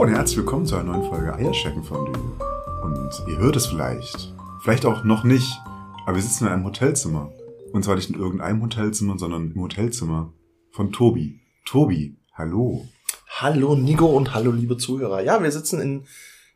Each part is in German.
Hallo und herzlich willkommen zu einer neuen Folge Eierschecken Fondue. Und ihr hört es vielleicht, vielleicht auch noch nicht, aber wir sitzen in einem Hotelzimmer. Und zwar nicht in irgendeinem Hotelzimmer, sondern im Hotelzimmer von Tobi. Tobi, hallo. Hallo Nico und hallo liebe Zuhörer. Ja, wir sitzen in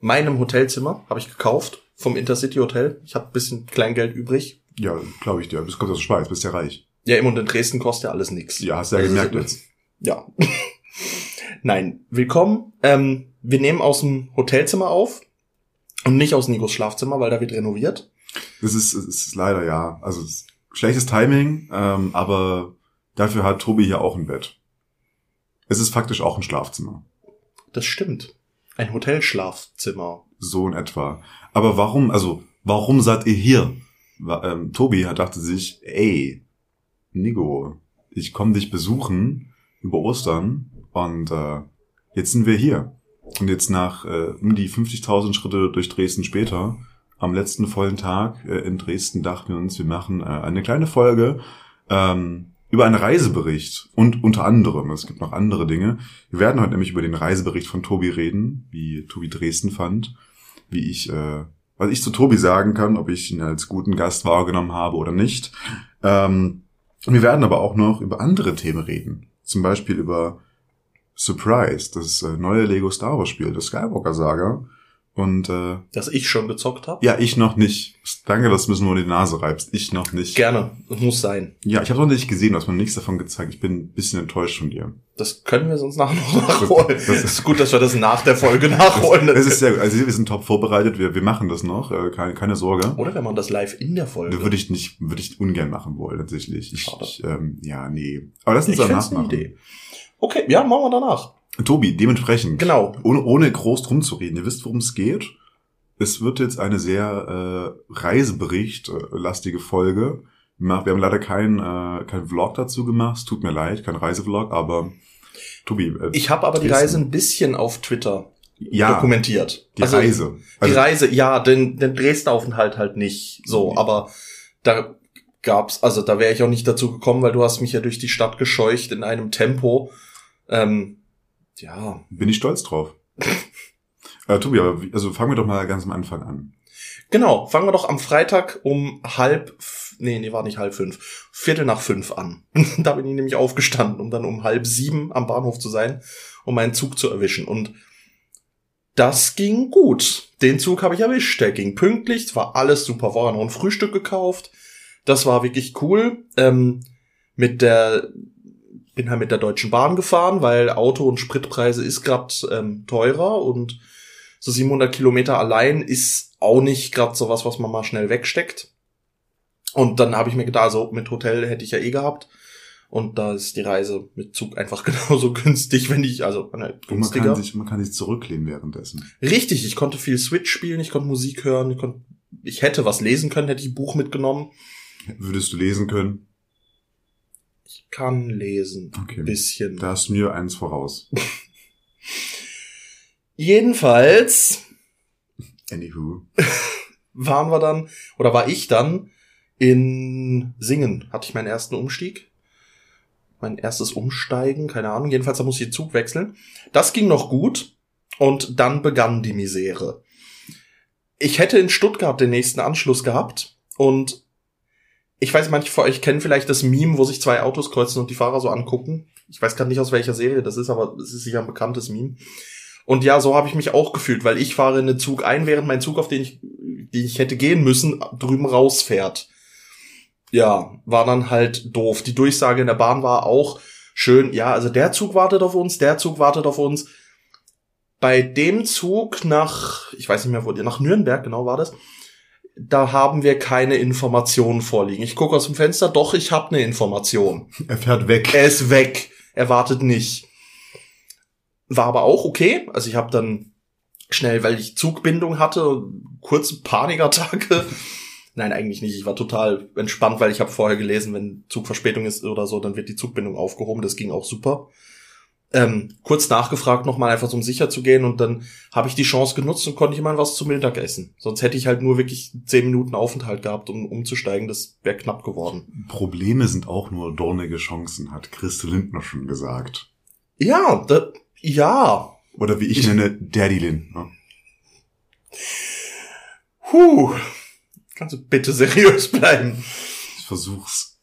meinem Hotelzimmer, habe ich gekauft vom Intercity Hotel. Ich habe ein bisschen Kleingeld übrig. Ja, glaube ich dir. Du kommst aus der Schweiz, bist ja reich. Ja, immer und in Dresden kostet ja alles nix. Ja, hast du ja Also, gemerkt jetzt. Ja. Nein, willkommen. Ähm, wir nehmen aus dem Hotelzimmer auf und nicht aus Nikos Schlafzimmer, weil da wird renoviert. Das ist, es ist leider ja. Also schlechtes Timing, ähm, aber dafür hat Tobi hier auch ein Bett. Es ist faktisch auch ein Schlafzimmer. Das stimmt. Ein Hotelschlafzimmer. So in etwa. Aber warum, also, warum seid ihr hier? Ähm, Tobi dachte sich, ey, Nigo, ich komme dich besuchen über Ostern und äh, jetzt sind wir hier. Und jetzt nach äh, um die 50.000 Schritte durch Dresden später, am letzten vollen Tag äh, in Dresden dachten wir uns, wir machen äh, eine kleine Folge ähm, über einen Reisebericht und unter anderem, es gibt noch andere Dinge. Wir werden heute nämlich über den Reisebericht von Tobi reden, wie Tobi Dresden fand, wie ich, äh, was ich zu Tobi sagen kann, ob ich ihn als guten Gast wahrgenommen habe oder nicht. Ähm, wir werden aber auch noch über andere Themen reden. Zum Beispiel über Surprise, das äh, neue Lego Star Wars Spiel, das Skywalker Saga. Und äh, Das ich schon gezockt habe. ja, ich noch nicht. Danke, dass du mir nur die Nase reibst. Ich noch nicht. Gerne. Das muss sein. Ja, ich habe noch nicht gesehen, du hast mir nichts davon gezeigt. Ich bin ein bisschen enttäuscht von dir. Das können wir sonst nachher noch nachholen. Das- Das ist gut, dass wir das nach der Folge nachholen. Es ist sehr gut. Also wir sind top vorbereitet, wir, wir machen das noch, äh, keine, keine Sorge. Oder wenn man das live in der Folge. Würde ich nicht, würde ich ungern machen wollen, tatsächlich. Ich, Schade. ich, ähm, ja, nee. Aber lass uns ich danach find's eine machen. Idee. Okay, ja, machen wir danach. Tobi, dementsprechend. Genau. Ohne, ohne groß drum zu reden. Ihr wisst, worum es geht. Es wird jetzt eine sehr äh, Reisebericht-lastige Folge. Wir haben leider keinen äh, kein Vlog dazu gemacht. Es tut mir leid, kein Reisevlog, aber Tobi, äh, Ich habe aber die. Reise ein bisschen auf Twitter ja, dokumentiert. die Also, Reise. Die Also, Reise, ja, den, den Dresden-Aufenthalt halt nicht so, aber da gab's, also da wäre ich auch nicht dazu gekommen, weil du hast mich ja durch die Stadt gescheucht in einem Tempo. Ähm, ja, bin ich stolz drauf. äh, Tobi, aber also fangen wir doch mal ganz am Anfang an. genau. Fangen wir doch am Freitag um halb, nee, nee, war nicht halb fünf, Viertel nach fünf an. da bin ich nämlich aufgestanden, um dann um halb sieben am Bahnhof zu sein, um meinen Zug zu erwischen. Und das ging gut. Den Zug habe ich erwischt. Der ging pünktlich. Es war alles super. Vorher noch ein Frühstück gekauft. Das war wirklich cool. Ähm, mit der bin halt mit der Deutschen Bahn gefahren, weil Auto- und Spritpreise ist grad ähm, teurer und so 700 Kilometer allein ist auch nicht grad so was, was man mal schnell wegsteckt. Und dann habe ich mir gedacht, also mit Hotel hätte ich ja eh gehabt. Und da ist die Reise mit Zug einfach genauso günstig, wenn ich, also äh, Und man günstiger. kann sich, man kann sich zurücklehnen währenddessen. Richtig, ich konnte viel Switch spielen, ich konnte Musik hören, ich, konnte, ich hätte was lesen können, hätte ich ein Buch mitgenommen. Würdest du lesen können? Ich kann lesen. Okay. Ein bisschen. Da ist mir eins voraus. Jedenfalls Anywho. waren wir dann, oder war ich dann in Singen. Hatte ich meinen ersten Umstieg. Mein erstes Umsteigen, keine Ahnung. Jedenfalls, da muss ich den Zug wechseln. Das ging noch gut. Und dann begann die Misere. Ich hätte in Stuttgart den nächsten Anschluss gehabt. Und ich weiß, manche von euch kennen vielleicht das Meme, wo sich zwei Autos kreuzen und die Fahrer so angucken. Ich weiß gerade nicht, aus welcher Serie das ist, aber es ist sicher ein bekanntes Meme. Und ja, so habe ich mich auch gefühlt, weil ich fahre in den Zug ein, während mein Zug, auf den ich, den ich hätte gehen müssen, drüben rausfährt. Ja, war dann halt doof. Die Durchsage in der Bahn war auch schön. Ja, also der Zug wartet auf uns, der Zug wartet auf uns. Bei dem Zug nach, ich weiß nicht mehr, wo, nach Nürnberg genau war das, da haben wir keine Informationen vorliegen. Ich gucke aus dem Fenster, doch, ich habe eine Information. Er fährt weg. Er ist weg. Er wartet nicht. War aber auch okay. Also ich habe dann schnell, weil ich Zugbindung hatte, kurze Panikattacke. Nein, eigentlich nicht. Ich war total entspannt, weil ich habe vorher gelesen, wenn Zugverspätung ist oder so, dann wird die Zugbindung aufgehoben. Das ging auch super. Ähm, kurz nachgefragt nochmal einfach so um sicher zu gehen und dann habe ich die Chance genutzt und konnte ich mal was zum Mittag essen. Sonst hätte ich halt nur wirklich zehn Minuten Aufenthalt gehabt, um umzusteigen. Das wäre knapp geworden. Probleme sind auch nur dornige Chancen, hat Christe Lindner schon gesagt. Ja, da, ja. Oder wie ich, Ich- nenne, Daddy Lin. Ne? Puh. Kannst du bitte seriös bleiben? Ich versuch's.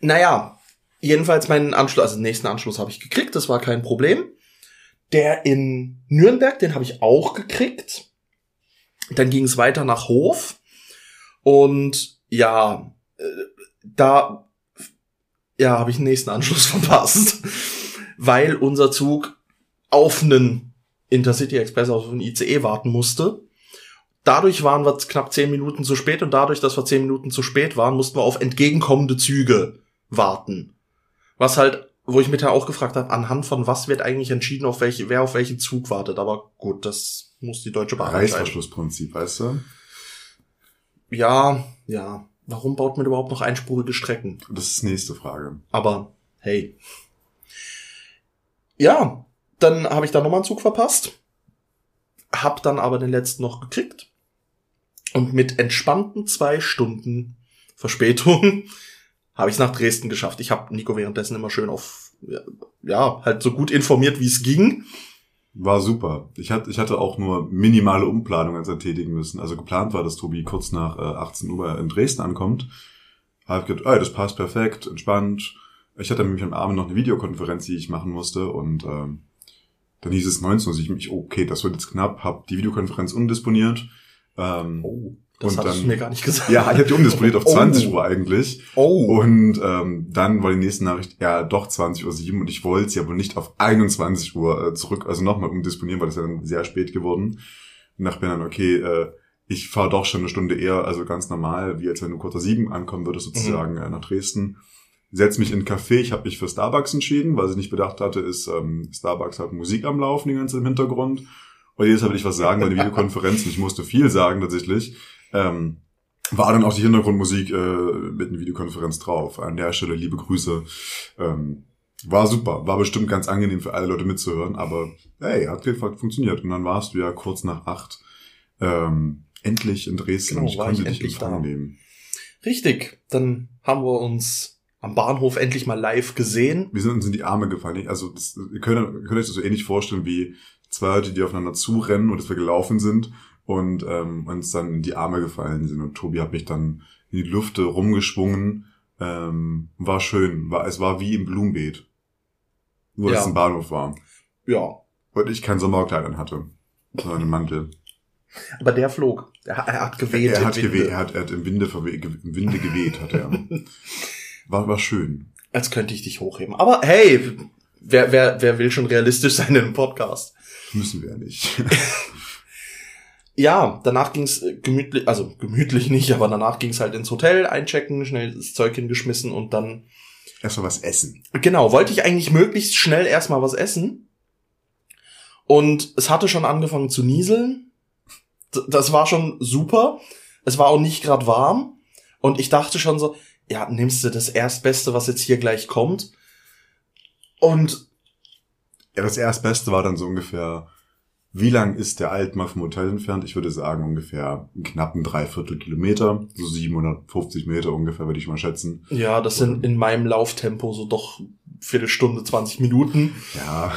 Naja, jedenfalls meinen Anschluss, also den nächsten Anschluss habe ich gekriegt, das war kein Problem. Der in Nürnberg, den habe ich auch gekriegt. Dann ging es weiter nach Hof. Und ja, äh, da ja, habe ich den nächsten Anschluss verpasst, weil unser Zug auf einen Intercity Express, auf einen ICE warten musste. Dadurch waren wir knapp zehn Minuten zu spät und dadurch, dass wir zehn Minuten zu spät waren, mussten wir auf entgegenkommende Züge warten. Was halt, wo ich mich dann auch gefragt habe, anhand von was wird eigentlich entschieden, auf welche, wer auf welchen Zug wartet. Aber gut, das muss die Deutsche Bahn. Reißverschlussprinzip, weißt du? Ja, ja. Warum baut man überhaupt noch einspurige Strecken? Das ist nächste Frage. Aber hey. Ja, dann habe ich da nochmal einen Zug verpasst. Hab dann aber den letzten noch gekriegt. Und mit entspannten zwei Stunden Verspätung habe ich es nach Dresden geschafft. Ich habe Nico währenddessen immer schön auf, ja, halt so gut informiert, wie es ging. War super. Ich hatte, ich hatte auch nur minimale Umplanungen tätigen müssen. Also geplant war, dass Tobi kurz nach äh, 18 Uhr in Dresden ankommt. Hab gedacht, ey, das passt perfekt, entspannt. Ich hatte nämlich am Abend noch eine Videokonferenz, die ich machen musste und ähm, dann hieß es 19 Uhr. Ich mich, okay, das wird jetzt knapp, hab die Videokonferenz umdisponiert. Ähm, Oh, das Und dann- du mir gar nicht gesagt. Ja, ich habe die umdisponiert auf Oh. 20 Uhr eigentlich. Oh. Und ähm, dann war die nächste Nachricht, ja, doch 20 Uhr 7 und ich wollte sie aber nicht auf 21 Uhr äh, zurück, also nochmal umdisponieren, weil das ja dann sehr spät geworden. Und dachte mir dann, okay, äh, ich fahre doch schon eine Stunde eher, also ganz normal, wie als wenn du kurz nach 7 ankommen würdest, sozusagen äh, nach Dresden. Setz mich in ein Café, ich habe mich für Starbucks entschieden, weil ich nicht bedacht hatte, ist ähm, Starbucks hat Musik am Laufen die ganze im Hintergrund. Und jedes Mal will ich was sagen bei den Videokonferenzen, ich musste viel sagen tatsächlich. Ähm, war dann auch die Hintergrundmusik äh, mit einer Videokonferenz drauf. An der Stelle liebe Grüße. Ähm, war super, war bestimmt ganz angenehm für alle Leute mitzuhören, aber hey, hat Fall funktioniert. Und dann warst du ja kurz nach acht ähm, endlich in Dresden Genau, und ich konnte ich dich empfangen nehmen. Richtig. Dann haben wir uns am Bahnhof endlich mal live gesehen. Wir sind uns in die Arme gefallen. Also das, ihr könnt, könnt euch das so ähnlich vorstellen wie zwei Leute, die aufeinander zurennen und dass wir gelaufen sind und ähm, uns dann in die Arme gefallen sind. Und Tobi hat mich dann in die Lüfte rumgeschwungen. Ähm, war schön. War, es war wie im Blumenbeet. Nur, dass Ja. es ein Bahnhof war. Ja. Und ich kein Sommerkleid an hatte. Sondern einen Mantel. Aber der flog. Er, er hat geweht. er, im hat Winde. geweht, er hat, er hat im Winde, im Winde geweht, hat er. War, war schön. Als könnte ich dich hochheben. Aber hey, wer, wer, wer will schon realistisch sein in einem Podcast? Müssen wir ja nicht. Ja, danach ging's äh, gemütlich, also gemütlich nicht, aber danach ging's halt ins Hotel, einchecken, schnell das Zeug hingeschmissen und dann, Erstmal was essen. genau, wollte ich eigentlich möglichst schnell erstmal was essen. Und es hatte schon angefangen zu nieseln. Das war schon super. Es war auch nicht gerade warm. Und ich dachte schon so, ja, nimmst du das Erstbeste, was jetzt hier gleich kommt. Und Ja, das Erstbeste war dann so ungefähr, wie lang ist der Altmark vom Hotel entfernt? Ich würde sagen ungefähr einen knappen Dreiviertel Kilometer, so 750 Meter ungefähr, würde ich mal schätzen. ja, das sind in meinem Lauftempo so doch Viertelstunde, 20 Minuten. Ja,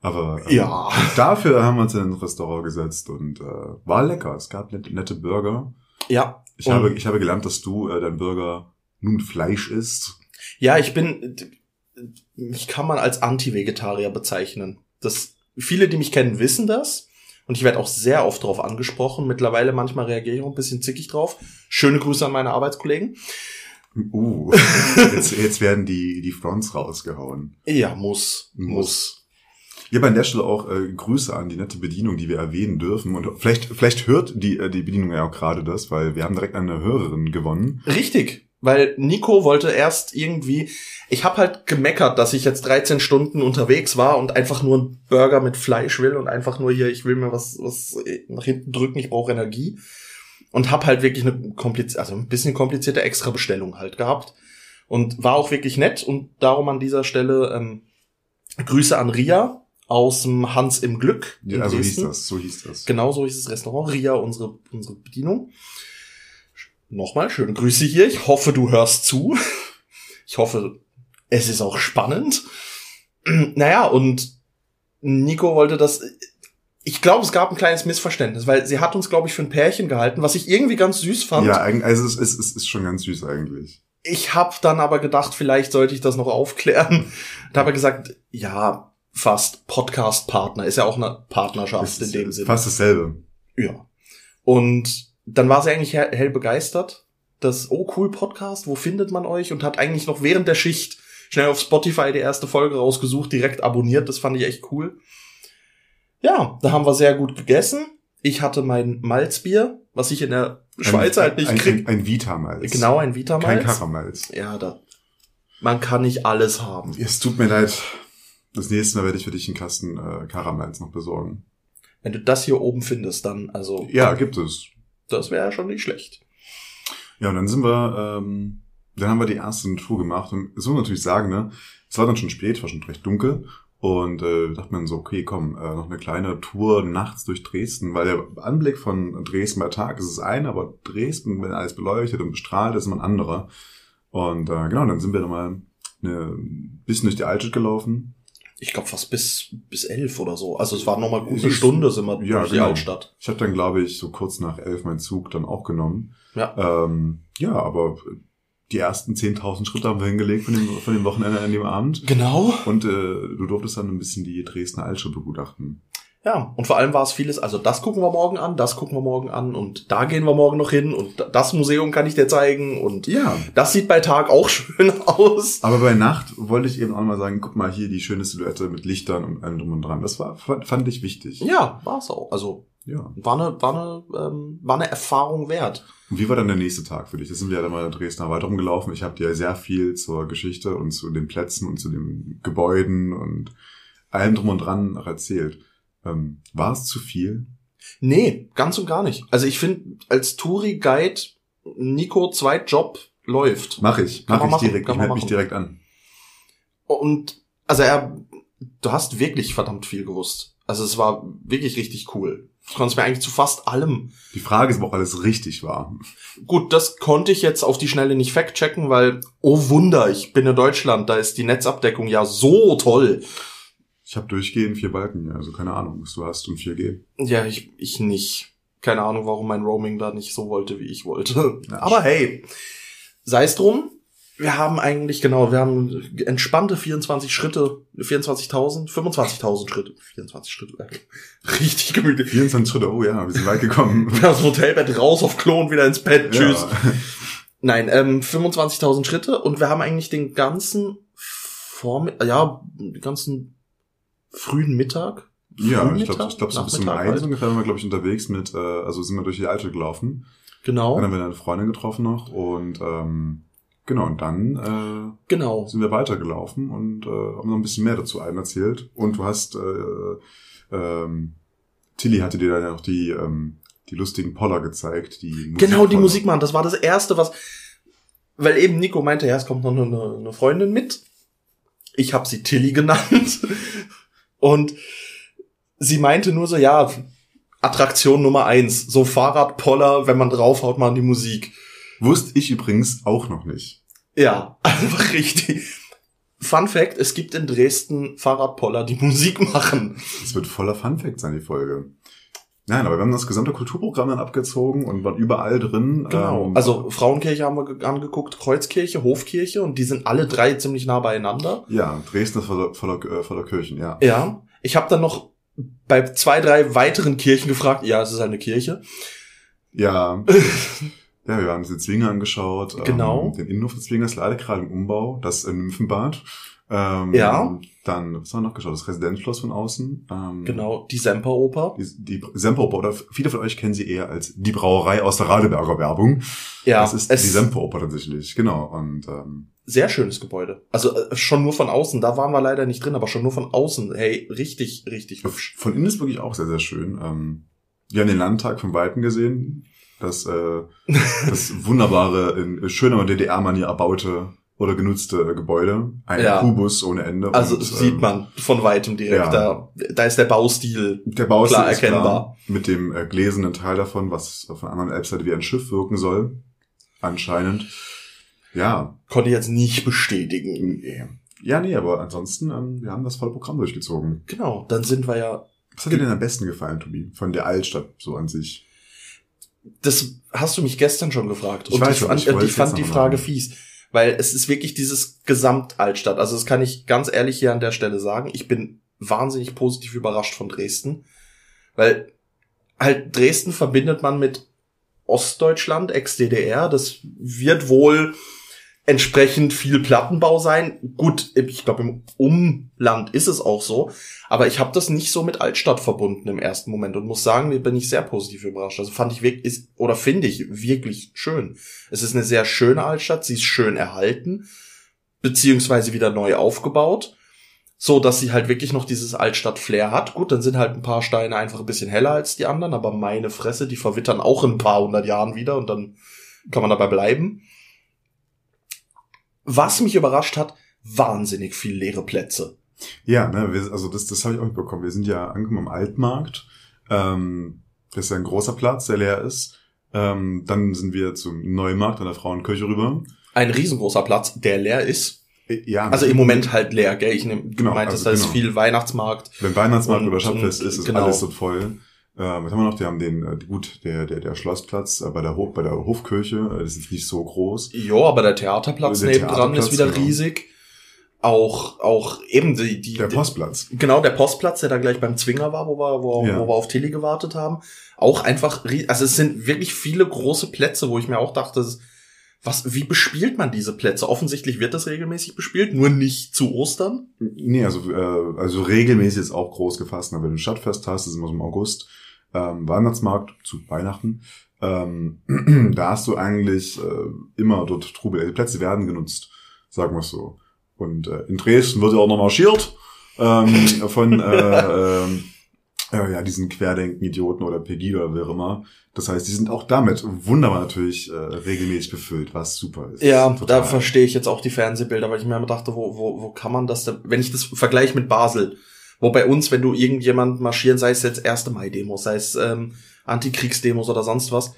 aber ähm, Ja. dafür haben wir uns in ein Restaurant gesetzt und äh, war lecker. Es gab nette, Burger. Ja. Ich habe, ich habe gelernt, dass du äh, dein Burger nun Fleisch isst. Ja, ich bin, mich kann man als Anti-Vegetarier bezeichnen. Das, viele, die mich kennen, wissen das. Und ich werde auch sehr oft darauf angesprochen. Mittlerweile manchmal reagiere ich auch ein bisschen zickig drauf. Schöne Grüße an meine Arbeitskollegen. Uh, jetzt, jetzt werden die, die Fronts rausgehauen. Ja, muss, Muss. muss. Ich habe an der Stelle auch äh, Grüße an die nette Bedienung, die wir erwähnen dürfen. Und vielleicht, vielleicht hört die, äh, die Bedienung ja auch gerade das, weil wir haben direkt eine Hörerin gewonnen. Richtig. Weil Nico wollte erst irgendwie, ich habe halt gemeckert, dass ich jetzt 13 Stunden unterwegs war und einfach nur einen Burger mit Fleisch will und einfach nur hier, ich will mir was, was nach hinten drücken, ich brauche Energie. Und hab halt wirklich eine komplizierte, also ein bisschen komplizierte Extra-Bestellung halt gehabt. Und war auch wirklich nett und darum an dieser Stelle ähm, Grüße an Ria aus dem Hans im Glück. Ja, also hieß das, so hieß das. Genau so hieß das Restaurant. Ria, unsere, unsere Bedienung. Nochmal schöne Grüße hier. Ich hoffe, du hörst zu. Ich hoffe, es ist auch spannend. Naja, und Nico wollte das. Ich glaube, es gab ein kleines Missverständnis, weil sie hat uns, glaube ich, für ein Pärchen gehalten, was ich irgendwie ganz süß fand. Ja, also es ist, es ist schon ganz süß eigentlich. Ich habe dann aber gedacht, vielleicht sollte ich das noch aufklären. Da habe ich gesagt, ja, fast Podcast-Partner. Ist ja auch eine Partnerschaft in dem Sinne. Fast dasselbe. Ja. Und dann war sie eigentlich hell, begeistert. Das, oh cool, Podcast, wo findet man euch? Und hat eigentlich noch während der Schicht schnell auf Spotify die erste Folge rausgesucht, direkt abonniert. Das fand ich echt cool. Ja, da haben wir sehr gut gegessen. Ich hatte mein Malzbier, was ich in der Schweiz ein, halt nicht ein, krieg. Ein, ein Vitamalz. Genau, ein Vitamalz. Kein Karamalz. Ja, da. Man kann nicht alles haben. Es tut mir leid. Das nächste Mal werde ich für dich einen Kasten äh, Karamalz noch besorgen. Wenn du das hier oben findest, dann, also, Ja, gibt es. Das wäre schon nicht schlecht. Ja, und dann sind wir, ähm, dann haben wir die erste Tour gemacht. Und man natürlich sagen, ne? Es war dann schon spät, war schon recht dunkel. Und äh, dachte man so, okay, komm, äh, noch eine kleine Tour nachts durch Dresden, weil der Anblick von Dresden bei Tag ist das eine, aber Dresden, wenn alles beleuchtet und bestrahlt, ist ein anderer. Und äh, genau, dann sind wir nochmal eine, bisschen durch die Altstadt gelaufen. Ich glaube fast bis, bis elf oder so. Also es war nochmal eine ist- Stunde sind wir Ja, durch die genau. Altstadt. Ich habe dann, glaube ich, so kurz nach elf meinen Zug dann auch genommen. Ja. Ähm, ja, aber die ersten 10.000 Schritte haben wir hingelegt von dem, von dem Wochenende an dem Abend. Genau. Und äh, du durftest dann ein bisschen die Dresdner Altstadt begutachten. Ja, und vor allem war es vieles, also das gucken wir morgen an, das gucken wir morgen an und da gehen wir morgen noch hin und das Museum kann ich dir zeigen und Ja. das sieht bei Tag auch schön aus. Aber bei Nacht wollte ich eben auch mal sagen, guck mal hier die schöne Silhouette mit Lichtern und allem drum und dran. Das war, fand, ich wichtig. Ja, war es auch. Also ja. war eine, war eine, ähm, war eine Erfahrung wert. Und wie war dann der nächste Tag für dich? Da sind wir ja dann mal in Dresden weiter rumgelaufen. Ich habe dir sehr viel zur Geschichte und zu den Plätzen und zu den Gebäuden und allem drum und dran erzählt. Ähm, war es zu viel? Nee, ganz und gar nicht. Also ich finde, als Touri-Guide Nico Zweitjob läuft. Mach ich. Mach ich machen, direkt. Ich melde mich direkt an. Und also er, du hast wirklich verdammt viel gewusst. Also es war wirklich richtig cool. Du konntest mir eigentlich zu fast allem. Die Frage ist, ob auch alles richtig war. Gut, das konnte ich jetzt auf die Schnelle nicht fact-checken, weil, oh Wunder, ich bin in Deutschland, da ist die Netzabdeckung ja so toll. Ich habe durchgehend vier Balken, ja, also keine Ahnung, was du hast und 4G. Ja, ich, ich nicht. Keine Ahnung, warum mein Roaming da nicht so wollte, wie ich wollte. Ja, Aber hey, sei es drum. Wir haben eigentlich, genau, wir haben entspannte 24 Schritte, 24.000, 25.000 Schritte, 24 Schritte, richtig gemütlich. 24 Schritte, oh ja, wir sind weit gekommen. Aus dem Hotelbett raus auf Klo und wieder ins Bett. Tschüss. Ja. Nein, ähm, 25.000 Schritte und wir haben eigentlich den ganzen Vorm ja, den ganzen frühen Mittag. Ja, ich glaube, ich glaub, so bis um eins halt. ungefähr waren wir, glaube ich, unterwegs mit, äh, also sind wir durch die Alte gelaufen. Genau, Dann haben wir eine Freundin getroffen noch und ähm, genau, und dann äh, genau. sind wir weitergelaufen und äh, haben noch ein bisschen mehr dazu einem erzählt. Und du hast, äh, ähm, Tilly hatte dir dann ja auch die, ähm, die lustigen Poller gezeigt. Die Genau, die. Musik machen. Das war das erste, was, weil eben Nico meinte, ja, es kommt noch eine, eine Freundin mit. Ich habe sie Tilly genannt. Und sie meinte nur so, ja, Attraktion Nummer eins, so Fahrradpoller, wenn man draufhaut, machen die Musik. Wusste ich übrigens auch noch nicht. Ja, einfach richtig. Fun Fact, es gibt in Dresden Fahrradpoller, die Musik machen. Es wird voller Funfact sein, die Folge. Nein, aber wir haben das gesamte Kulturprogramm dann abgezogen und waren überall drin. Genau. Ähm, Also Frauenkirche haben wir ge- angeguckt, Kreuzkirche, Hofkirche und die sind alle drei ziemlich nah beieinander. Ja, Dresden ist voller, voller, äh, voller Kirchen, ja. Ja. Ich habe dann noch bei zwei, drei weiteren Kirchen gefragt, ja, es ist eine Kirche. Ja. ja, wir haben uns den Zwinger angeschaut. Genau. Ähm, den Innenhof des Zwingers leider gerade im Umbau, das äh, Nymphenbad. Ähm, Ja. Dann, was haben wir noch geschaut? Das Residenzschloss von außen. Ähm, Genau, die Semperoper. Die, die Semperoper, oder viele von euch kennen sie eher als die Brauerei aus der Radeberger Werbung. Ja, das ist die Semperoper tatsächlich, genau. Und ähm, sehr schönes Gebäude. Also äh, schon nur von außen, da waren wir leider nicht drin, aber schon nur von außen. Hey, richtig, richtig hübsch. von innen ist wirklich auch sehr, sehr schön. Ähm, wir haben den Landtag von Weitem gesehen. Das, äh, das wunderbare, in schöner DDR-Manier erbaute oder genutzte äh, Gebäude. Ein Ja. Kubus ohne Ende. Also Und, sieht ähm, man von weitem direkt. ja. Da, da ist der Baustil. Der Baustil klar erkennbar. klar, mit dem äh, gläsernen Teil davon, was auf einer anderen Elbseite wie ein Schiff wirken soll. Anscheinend. Ja, Konnte ich jetzt nicht bestätigen. Nee. Ja, nee, aber ansonsten, ähm, wir haben das volle Programm durchgezogen. Genau, dann sind wir ja. Was hat dir denn am besten gefallen, Tobi? Von der Altstadt so an sich? Das hast du mich gestern schon gefragt. Ich Und weiß ich fand, ich ich fand jetzt die Frage machen. fies. Weil es ist wirklich dieses Gesamtaltstadt. Also das kann ich ganz ehrlich hier an der Stelle sagen. Ich bin wahnsinnig positiv überrascht von Dresden. Weil halt Dresden verbindet man mit Ostdeutschland, Ex-DDR. Das wird wohl entsprechend viel Plattenbau sein. Gut, ich glaube, im Umland ist es auch so. Aber ich habe das nicht so mit Altstadt verbunden im ersten Moment und muss sagen, da bin ich sehr positiv überrascht. Also fand ich wirklich, ist, oder finde ich wirklich schön. Es ist eine sehr schöne Altstadt, sie ist schön erhalten, beziehungsweise wieder neu aufgebaut. So, dass sie halt wirklich noch dieses Altstadt-Flair hat. Gut, dann sind halt ein paar Steine einfach ein bisschen heller als die anderen, aber meine Fresse, die verwittern auch in ein paar hundert Jahren wieder und dann kann man dabei bleiben. Was mich überrascht hat, wahnsinnig viel leere Plätze. Ja, ne, wir, also das, das habe ich auch mitbekommen. Wir sind ja angekommen am Altmarkt. Ähm, das ist ja ein großer Platz, der leer ist. Ähm, dann sind wir zum Neumarkt an der Frauenkirche rüber. Ein riesengroßer Platz, der leer ist. Äh, Ja, Also im Moment halt leer, gell? Ich nehm, du Genau, meintest, also da ist genau. viel Weihnachtsmarkt. Wenn Weihnachtsmarkt Und- oder Stadtfest ist, ist genau. alles dort voll. Ähm, was haben wir noch? Wir haben den, äh, gut, der, der, der Schlossplatz äh, bei der, Hof, bei der Hofkirche, äh, das ist jetzt nicht so groß. Jo, aber der Theaterplatz Der nebendran Theaterplatz, ist wieder genau. riesig. Auch, auch eben die, die, Der Postplatz. Genau, der Postplatz, der da gleich beim Zwinger war, wo wir, wo, Ja. wo wir auf Tilly gewartet haben. Auch einfach, also es sind wirklich viele große Plätze, wo ich mir auch dachte, was, wie bespielt man diese Plätze? Offensichtlich wird das regelmäßig bespielt, nur nicht zu Ostern. Nee, also, äh, also regelmäßig ist auch groß gefasst. Wenn du ein Stadtfest hast, das ist immer so im August, ähm, Weihnachtsmarkt zu Weihnachten, ähm, da hast du eigentlich äh, immer dort Trubel. Die Plätze werden genutzt, sagen wir es so. Und äh, in Dresden wird ja auch noch marschiert ähm, von äh, ähm, äh, ja, diesen Querdenken-Idioten oder Pegida oder wer auch immer. Das heißt, die sind auch damit wunderbar natürlich äh, regelmäßig befüllt, was super ist. Ja, Total. da verstehe ich jetzt auch die Fernsehbilder, weil ich mir immer dachte, wo, wo, wo kann man das denn, wenn ich das vergleiche mit Basel, wo bei uns, wenn du irgendjemand marschieren, sei es jetzt 1. Mai-Demos, sei es ähm, Antikriegsdemos oder sonst was,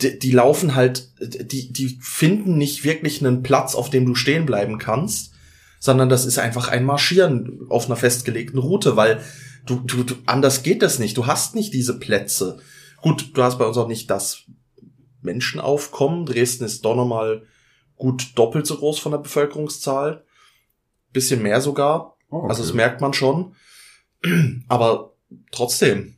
die, die laufen halt, die, die finden nicht wirklich einen Platz, auf dem du stehen bleiben kannst, sondern das ist einfach ein Marschieren auf einer festgelegten Route, weil du, du, du anders geht das nicht. Du hast nicht diese Plätze. Gut, du hast bei uns auch nicht das Menschenaufkommen. Dresden ist doch nochmal gut doppelt so groß von der Bevölkerungszahl. Bisschen mehr sogar. Oh, okay. Also das merkt man schon. Aber trotzdem.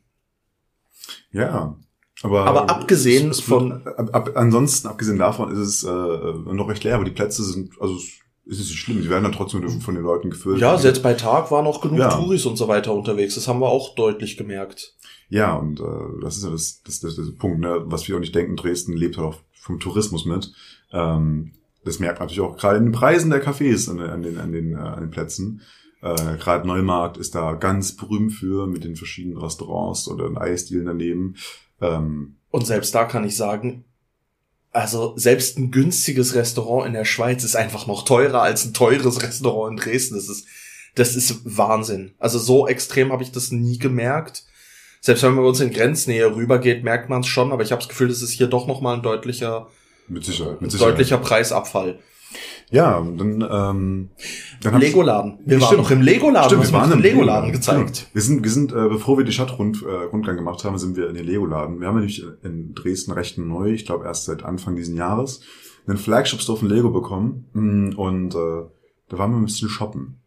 Ja. Aber, Aber abgesehen es- es von- Ab, ab, ansonsten, abgesehen davon, ist es äh, noch recht leer, aber die Plätze sind, also es ist nicht schlimm, die werden dann trotzdem von den Leuten gefüllt. Ja, selbst bei Tag war noch genug Ja. Touris und so weiter unterwegs. Das haben wir auch deutlich gemerkt. Ja, und äh, das ist ja das, das, das, das Punkt, ne, was wir auch nicht denken, Dresden lebt halt auch vom Tourismus mit. Ähm, das merkt man natürlich auch gerade in den Preisen der Cafés an, an den, an den, äh, an den Plätzen. Äh, gerade Neumarkt ist da ganz berühmt für mit den verschiedenen Restaurants oder den Eisdielen daneben. Ähm, Und selbst da kann ich sagen, also selbst ein günstiges Restaurant in der Schweiz ist einfach noch teurer als ein teures Restaurant in Dresden. Das ist, das ist Wahnsinn. Also so extrem habe ich das nie gemerkt. Selbst wenn man bei uns in Grenznähe rübergeht, merkt man es schon, aber ich habe das Gefühl, das ist hier doch nochmal ein deutlicher, mit Sicherheit, mit Sicherheit. deutlicher Preisabfall. Ja, dann, ähm, dann Legoladen. Wir waren noch im Legoladen. Stimmt, wir waren im Legoladen gezeigt. Genau. Wir sind, wir sind, äh, bevor wir die Stadtrund, äh, gemacht haben, sind wir in den Lego-Laden. Wir haben nämlich in Dresden recht neu, ich glaube erst seit Anfang diesen Jahres, einen Flagship-Store von Lego bekommen. Mm, Und äh, da waren wir ein bisschen shoppen.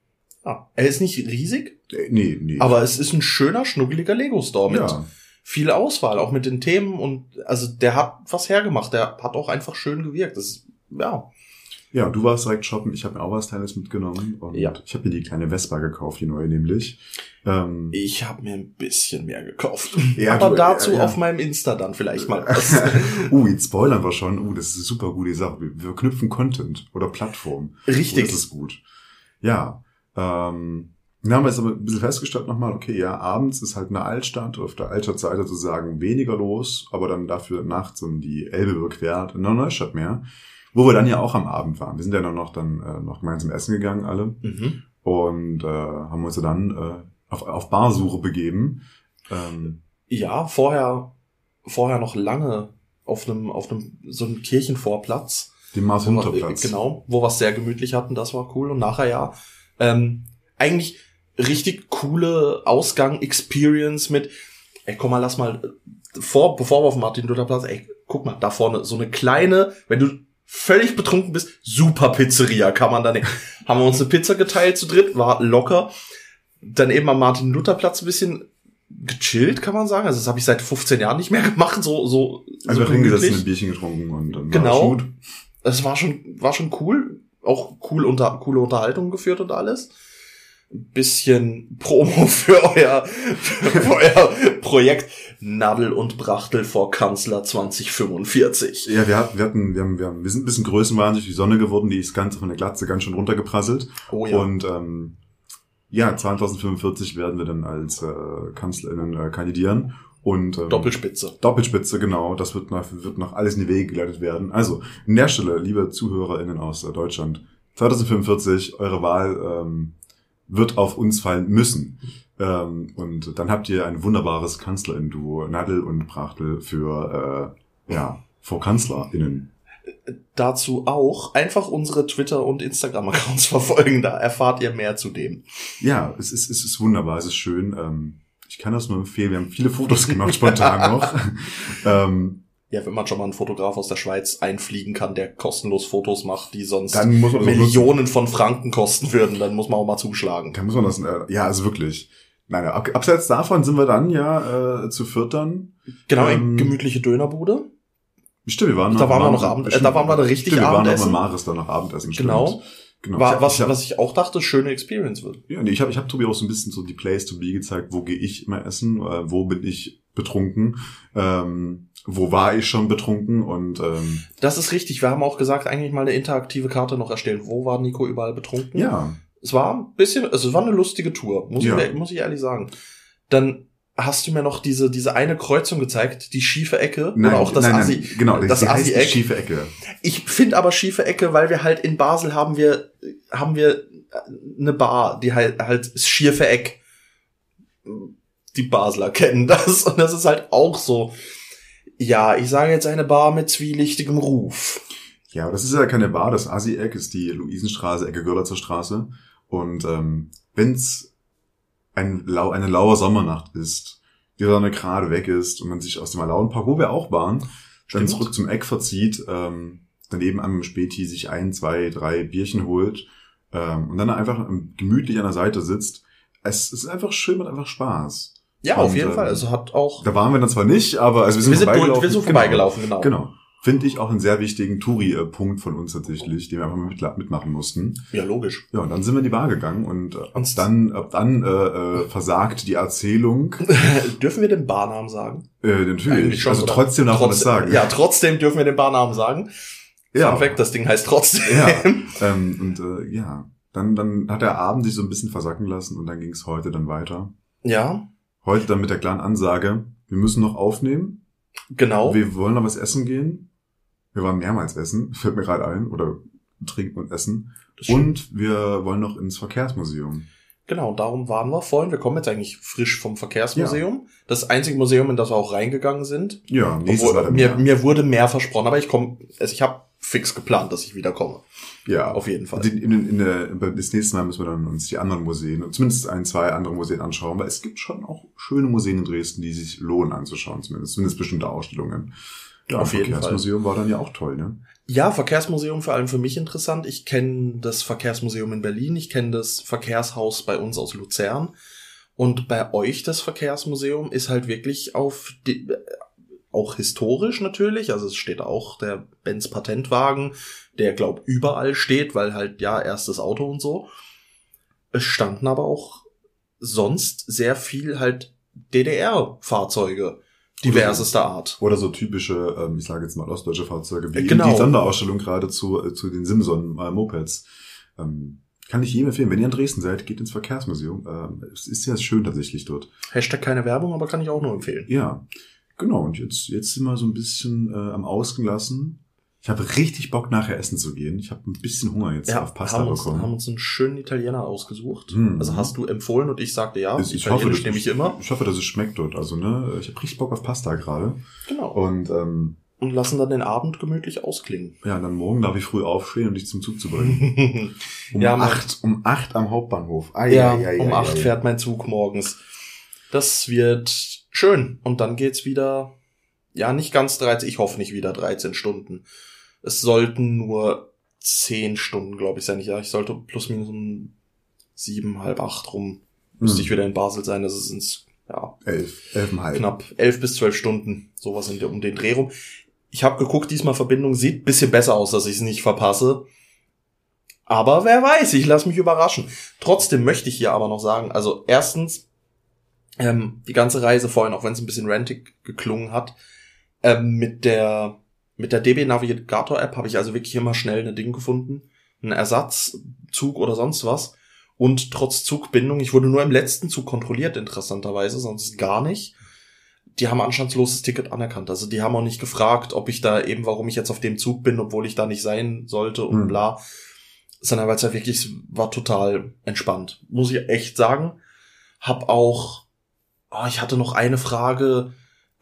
Ah, er ist nicht riesig, Äh, nee, nee. aber es ist ein schöner, schnuckeliger Lego-Store mit ja, viel Auswahl, auch mit den Themen und also der hat was hergemacht, der hat auch einfach schön gewirkt. Das ist, ja. Ja, du warst direkt shoppen, ich habe mir auch was Kleines mitgenommen. Und Ja. ich habe mir die kleine Vespa gekauft, die neue nämlich. Ähm, Ich habe mir ein bisschen mehr gekauft. Ja, Aber du- dazu ja, ja. auf meinem Insta dann vielleicht mal was. uh, jetzt spoilern wir schon. Uh, das ist eine super gute Sache. Wir, wir knüpfen Content oder Plattform. Richtig. Das ist gut. Ja. Ähm, dann haben wir jetzt aber ein bisschen festgestellt nochmal, okay, ja, abends ist halt eine Altstadt, auf der Altstadtseite sozusagen weniger los, aber dann dafür nachts um die Elbe überquert, in der Neustadt mehr. Wo wir dann ja auch am Abend waren. Wir sind ja dann noch, dann, äh, noch gemeinsam essen gegangen, alle. Mhm. Und äh, haben uns ja dann äh, auf, auf Barsuche begeben. Ähm, Ja, vorher, vorher noch lange auf einem, auf einem, so einem Kirchenvorplatz. den Mars Hinterplatz. Genau, wo wir es sehr gemütlich hatten, das war cool. Und nachher ja, Ähm, eigentlich richtig coole Ausgang-Experience mit, ey, komm mal, lass mal, vor, bevor wir auf dem Martin-Luther-Platz, ey, guck mal, da vorne, so eine kleine, wenn du völlig betrunken bist, super Pizzeria kann man da nehmen. Haben wir uns eine Pizza geteilt zu dritt, war locker. Dann eben am Martin-Luther-Platz ein bisschen gechillt, kann man sagen. Also das habe ich seit 15 Jahren nicht mehr gemacht, so, so, Einfach so hingesetzt, gemütlich. ein Bierchen getrunken und dann Genau. war gut. Es war schon, war schon cool. Auch cool unter, coole Unterhaltung geführt und alles. Ein bisschen Promo für euer, für euer Projekt Nadel und Brachtel vor Kanzler 2045. Ja, wir hatten, wir hatten, wir haben, wir haben, wir sind ein bisschen größenwahnsinnig die Sonne geworden, die ist ganz von der Glatze ganz schön runtergeprasselt. Oh ja. Und ähm, ja, 2045 werden wir dann als äh, KanzlerInnen äh, kandidieren. Und ähm, Doppelspitze. Doppelspitze, genau. Das wird noch, wird noch alles in die Wege geleitet werden. Also, an der Stelle, liebe ZuhörerInnen aus äh, Deutschland, 2045, eure Wahl ähm, wird auf uns fallen müssen. Ähm, und dann habt ihr ein wunderbares KanzlerInnen-Duo, Nadel und Brachtel, für, äh, ja, vor KanzlerInnen. Dazu auch einfach unsere Twitter- und Instagram-Accounts verfolgen. Da erfahrt ihr mehr zu dem. Ja, es ist, es ist wunderbar, es ist schön. Ähm, ich kann das nur empfehlen. Wir haben viele Fotos gemacht, spontan noch. ähm, Ja, wenn man schon mal einen Fotograf aus der Schweiz einfliegen kann, der kostenlos Fotos macht, die sonst dann. Millionen von Franken kosten würden, dann muss man auch mal zuschlagen. Da muss man das, äh, ja, also wirklich. Nein, ab, abseits davon sind wir dann ja äh, zu viert dann. Genau, Ähm, gemütliche Dönerbude. Stimmt, wir waren Da waren wir noch Abend- äh, da waren wir da richtig stimmt, wir waren noch bei Maris dann noch Abendessen. Stimmt. Genau. War, was, ich, hab- was ich auch dachte, schöne Experience wird. ja, nee, ich habe ich hab Tobi auch so ein bisschen so die Place to be gezeigt, wo gehe ich immer essen, äh, wo bin ich betrunken, ähm, wo war ich schon betrunken und ähm, Das ist richtig. Wir haben auch gesagt, eigentlich mal eine interaktive Karte noch erstellen. Wo war Nico überall betrunken? ja, Es war ein bisschen, also es war eine lustige Tour, muss, Ja. ich, muss ich ehrlich sagen. Dann hast du mir noch diese, diese eine Kreuzung gezeigt, die schiefe Ecke nein, oder auch das nein, nein, Assi, genau, das heißt die Assi-Eck. schiefe Ecke. Ich finde aber schiefe Ecke, weil wir halt in Basel haben wir, haben wir eine Bar, die halt, halt das schiefe Eck. Die Basler kennen das und das ist halt auch so. Ja, ich sage jetzt eine Bar mit zwielichtigem Ruf. Ja, aber das ist ja keine Bar, das Assi-Eck ist die Luisenstraße, Ecke Görlitzer Straße. Und ähm, wenn's ein, eine laue Sommernacht ist, die Sonne gerade weg ist und man sich aus dem erlaubten Park, wo wir auch waren, dann zurück zum Eck verzieht, ähm, daneben am Späti sich ein, zwei, drei Bierchen holt ähm, und dann einfach ähm, gemütlich an der Seite sitzt. Es ist einfach schön, macht einfach Spaß. Ja, Und, auf jeden ähm, Fall. Also hat auch. Da waren wir dann zwar nicht, aber also wir sind, Wir sind, vorbeigelaufen. wir sind Genau. vorbeigelaufen, genau. Genau. Finde ich auch einen sehr wichtigen Touri-Punkt von uns tatsächlich, den wir einfach mal mit, mitmachen mussten. Ja, logisch. Ja, und dann sind wir in die Bar gegangen und äh, Und- dann, ab dann äh, äh, versagt die Erzählung. dürfen wir den Barnamen sagen? Äh, natürlich. schon, also trotzdem darf man das sagen. Ja, trotzdem dürfen wir den Barnamen sagen. ja. Fun Fact, das Ding heißt trotzdem. ja. ähm, und äh, ja, dann, dann hat der Abend sich so ein bisschen versacken lassen und dann ging es heute dann weiter. Ja, Heute dann mit der klaren Ansage, wir müssen noch aufnehmen, genau. wir wollen noch was essen gehen. Wir waren mehrmals essen, fällt mir gerade ein, oder trinken und essen. Und wir wollen noch ins Verkehrsmuseum. Genau, darum waren wir vorhin. Wir kommen jetzt eigentlich frisch vom Verkehrsmuseum. Das einzige Museum, in das wir auch reingegangen sind. Ja, nächstes Obwohl, mir, mir wurde mehr versprochen, aber ich komme, also ich habe fix geplant, dass ich wiederkomme. Ja, Auf jeden Fall. In, in, in der, das nächste Mal müssen wir dann uns die anderen Museen, zumindest ein, zwei andere Museen anschauen, weil es gibt schon auch schöne Museen in Dresden, die sich lohnen anzuschauen, zumindest, zumindest bestimmte Ausstellungen. Ja, Auf jeden das Museum war dann ja auch toll, ne? Ja, Verkehrsmuseum vor allem für mich interessant. Ich kenne das Verkehrsmuseum in Berlin, ich kenne das Verkehrshaus bei uns aus Luzern. Und bei euch das Verkehrsmuseum ist halt wirklich auf die, äh, auch historisch natürlich. Also es steht auch der Benz Patentwagen, der glaub überall steht, weil halt ja erstes Auto und so. Es standen aber auch sonst sehr viel halt DDR-Fahrzeuge diversester Art. Oder so typische, ähm, ich sage jetzt mal ostdeutsche Fahrzeuge, wie Äh, genau. die Sonderausstellung gerade zu, äh, zu den Simson-Mopeds. Ähm, kann ich jedem empfehlen, wenn ihr in Dresden seid, geht ins Verkehrsmuseum. Ähm, es ist sehr schön tatsächlich dort. Hashtag keine Werbung, aber kann ich auch nur empfehlen. Ja, genau. Und jetzt, jetzt sind wir so ein bisschen äh, am Ausgen lassen. Ich habe richtig Bock, nachher essen zu gehen. Ich habe ein bisschen Hunger jetzt Ja, auf Pasta haben uns, bekommen. haben uns einen schönen Italiener ausgesucht. Mhm. Also hast du empfohlen und ich sagte ja. ich, ich hoffe, dass, nehme ich immer. Ich hoffe, dass es schmeckt dort. Also, ne, ich habe richtig Bock auf Pasta gerade. Genau. Und ähm, und lassen dann den Abend gemütlich ausklingen. Ja, dann morgen darf ich früh aufstehen und dich zum Zug zu bringen. Um Ja, acht, um acht am Hauptbahnhof. Ei, ja, ei, ei, um acht fährt mein Zug morgens. Das wird schön. Und dann geht's wieder, ja, nicht ganz 13, ich hoffe nicht wieder 13 Stunden. Es sollten nur 10 Stunden, glaube ich, sein. Ja, ich sollte plus minus um sieben, halb acht rum, müsste Hm. ich wieder in Basel sein. Das ist ins, ja, Elf, elfeinhalb. knapp elf bis zwölf Stunden, sowas in der, um den Dreh rum. Ich habe geguckt, diesmal Verbindung sieht bisschen besser aus, dass ich es nicht verpasse. Aber wer weiß, ich lasse mich überraschen. Trotzdem möchte ich hier aber noch sagen, also erstens, ähm, die ganze Reise vorhin, auch wenn es ein bisschen rantig geklungen hat, ähm, mit der mit der DB Navigator App habe ich also wirklich immer schnell ein Ding gefunden, einen Ersatzzug oder sonst was. Und trotz Zugbindung, ich wurde nur im letzten Zug kontrolliert, interessanterweise, sonst gar nicht. Die haben anstandsloses Ticket anerkannt. Also die haben auch nicht gefragt, ob ich da eben, warum ich jetzt auf dem Zug bin, obwohl ich da nicht sein sollte und Hm. bla. Sondern weil es ja wirklich, es war total entspannt. Muss ich echt sagen. Hab auch, oh, ich hatte noch eine Frage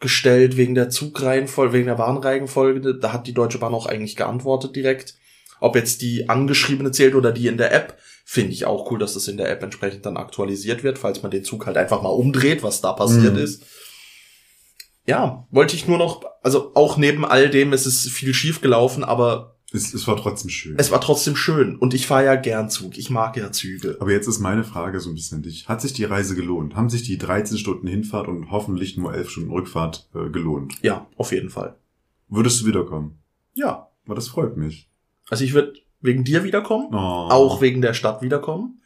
gestellt wegen der Zugreihenfolge, wegen der Warnreihenfolge. Da hat die Deutsche Bahn auch eigentlich geantwortet direkt. Ob jetzt die angeschriebene zählt oder die in der App, finde ich auch cool, dass das in der App entsprechend dann aktualisiert wird, falls man den Zug halt einfach mal umdreht, was da passiert Mhm. ist. Ja, wollte ich nur noch, also auch neben all dem, es ist viel schief gelaufen, aber Es, es war trotzdem schön. es war trotzdem schön und ich fahre ja gern Zug. Ich mag ja Züge. Aber jetzt ist meine Frage so ein bisschen an dich. Hat sich die Reise gelohnt? Haben sich die 13 Stunden Hinfahrt und hoffentlich nur 11 Stunden Rückfahrt äh, gelohnt? Ja, auf jeden Fall. Würdest du wiederkommen? Ja. Aber das freut mich. Also ich würde wegen dir wiederkommen. Oh. auch wegen der Stadt wiederkommen.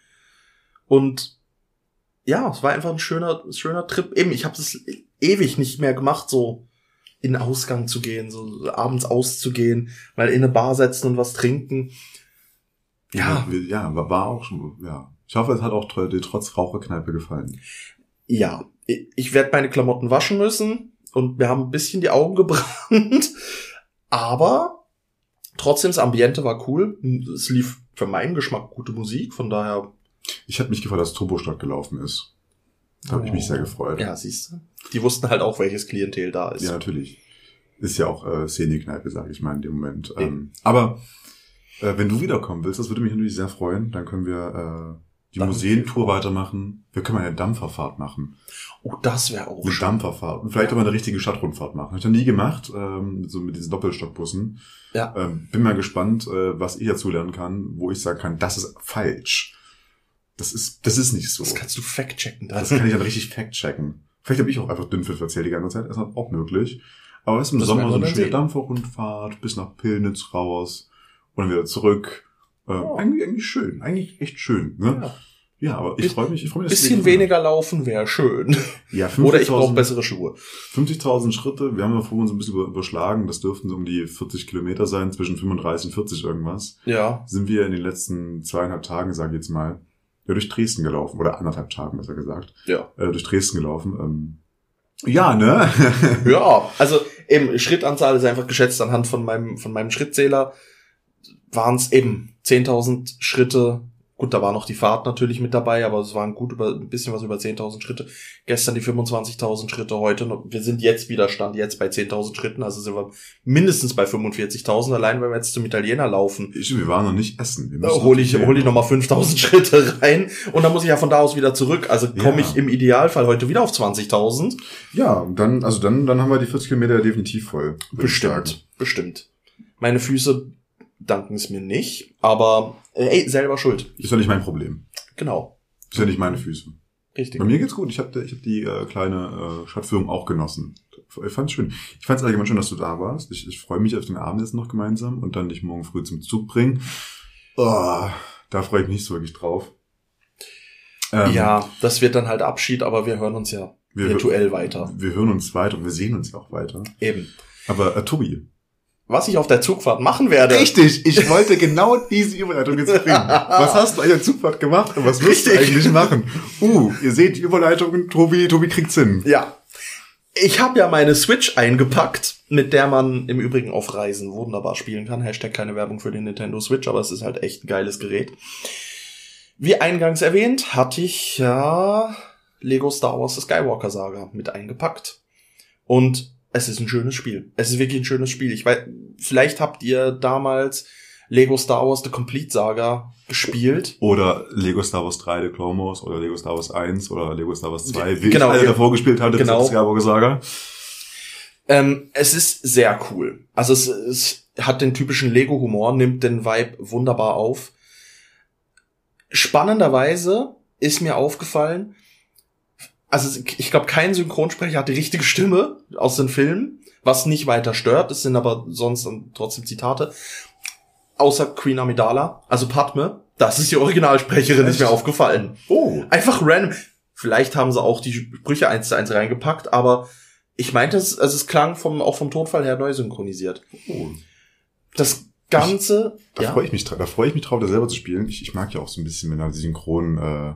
Und ja, es war einfach ein schöner, schöner Trip. Eben, ich habe es ewig nicht mehr gemacht, so in den Ausgang zu gehen, so abends auszugehen, mal in eine Bar setzen und was trinken. Ja, Ja, ja war, auch schon, ja. Ich hoffe, es hat auch dir trotz Raucherkneipe gefallen. ja. Ich, werde meine Klamotten waschen müssen und wir haben ein bisschen die Augen gebrannt. Aber trotzdem, das Ambiente war cool. Es lief für meinen Geschmack gute Musik, von daher Ich habe mich gefreut, dass Turbostadt gelaufen ist. Da habe ich mich sehr gefreut. Ja, siehst du. Die wussten halt auch, welches Klientel da ist. Ja, natürlich. Ist ja auch äh, Szene-Kneipe, sage ich mal in dem Moment. Ähm, aber äh, wenn du wiederkommen willst, das würde mich natürlich sehr freuen. Dann können wir äh, die Dann- Museentour weitermachen. Wir können mal eine Dampferfahrt machen. Oh, das wäre auch Eine schön. Dampferfahrt. Und vielleicht aber eine richtige Stadtrundfahrt machen. Hab ich noch nie gemacht, ähm, so mit diesen Doppelstockbussen. Ja. Ähm, bin mal gespannt, äh, was ich dazu lernen kann, wo ich sagen kann, das ist falsch. Das ist, das ist nicht so. Das kannst du fact-checken. Das kann ich dann richtig fact-checken. Vielleicht habe ich auch einfach Dünnpfiff erzählt die ganze Zeit. Das ist auch möglich. Aber es ist im Das Sommer so eine schöne. Dampferrundfahrt bis nach Pillnitz raus und dann wieder zurück. Äh, eigentlich, eigentlich schön. Eigentlich echt schön. Ne? Ja. Ja. aber ich freue mich. Ich freue mich, Bisschen weniger laufen wäre schön. Ja, Oder ich brauche 50.000 bessere Schuhe. 50.000 Schritte. Wir haben ja vorhin so ein bisschen über- überschlagen. Das dürften so um die 40 Kilometer sein, zwischen 35 und 40 irgendwas. Ja. Sind wir in den letzten zweieinhalb Tagen, sage ich jetzt mal, ja, durch Dresden gelaufen. Oder anderthalb Tagen, besser gesagt. Ja. Äh, durch Dresden gelaufen. Ähm, ja, ne? Ja, also eben Schrittanzahl ist einfach geschätzt anhand von meinem von meinem Schrittzähler waren es eben 10.000 Schritte. Gut, da war noch die Fahrt natürlich mit dabei, aber es waren gut über ein bisschen was über 10.000 Schritte. Gestern die 25.000 Schritte, heute noch. Wir sind jetzt wieder stand jetzt bei 10.000 Schritten, also sind wir mindestens bei 45.000 allein, wenn wir jetzt zum Italiener laufen. Stimmt, wir waren noch nicht essen. Wir Da müssen hole ich, noch- hol ich nochmal 5000 Schritte rein und dann muss ich ja von da aus wieder zurück. Also komme Ja. ich im Idealfall heute wieder auf 20.000. Ja, dann, also dann, dann haben wir die 40 Kilometer definitiv voll. ich. Bestimmt, bestimmt. Meine Füße danken es mir nicht, aber äh, ey, selber schuld. Ist ja nicht mein Problem. Genau, Ist ja nicht meine Füße. richtig. Bei mir geht's gut. Ich habe ich hab die äh, kleine äh, Stadtführung auch genossen. Ich fand's schön. Ich fand's allgemein schön, dass du da warst. Ich, ich freue mich auf den Abend jetzt noch gemeinsam und dann dich morgen früh zum Zug bringen. Oh, da freue ich mich nicht so wirklich drauf. Ähm, ja, das wird dann halt Abschied, aber wir hören uns ja wir, virtuell weiter. Wir hören uns weiter und wir sehen uns ja auch weiter. Eben. Aber äh, Tobi. Was ich auf der Zugfahrt machen werde. Richtig, ich wollte genau diese Überleitung jetzt bringen. Was hast du eigentlich an Zugfahrt gemacht und was wirst du eigentlich machen? Uh, ihr seht die Überleitungen, Tobi, Tobi kriegt's hin. Ja. Ich habe ja meine Switch eingepackt, mit der man im Übrigen auf Reisen wunderbar spielen kann. Hashtag keine Werbung für den Nintendo Switch, aber es ist halt echt ein geiles Gerät. Wie eingangs erwähnt, hatte ich ja Lego Star Wars The Skywalker Saga mit eingepackt. Und es ist ein schönes Spiel. Es ist wirklich ein schönes Spiel. Ich weiß, vielleicht habt ihr damals Lego Star Wars The Complete Saga gespielt. Oder Lego Star Wars 3 The Clone Wars oder Lego Star Wars 1 oder Lego Star Wars 2, wie Genau, ich alle ja. davor gespielt hatte, Genau. das Skywalker Saga. Ähm, es ist sehr cool. Also es, es hat den typischen Lego-Humor, nimmt den Vibe wunderbar auf. Spannenderweise ist mir aufgefallen, also ich glaube, kein Synchronsprecher hat die richtige Stimme aus den Filmen, was nicht weiter stört. Es sind aber sonst dann trotzdem Zitate. Außer Queen Amidala, also Padme, das ist die Originalsprecherin, ist mir aufgefallen. Oh. Einfach random. Vielleicht haben sie auch die Sprüche eins zu eins reingepackt, aber ich meinte, es, also es klang vom, auch vom Tonfall her neu synchronisiert. oh. Das Ganze, Da ja, freue ich mich, dra- da freue ich mich drauf, das selber zu spielen. Ich, ich mag ja auch so ein bisschen, wenn da die synchron äh,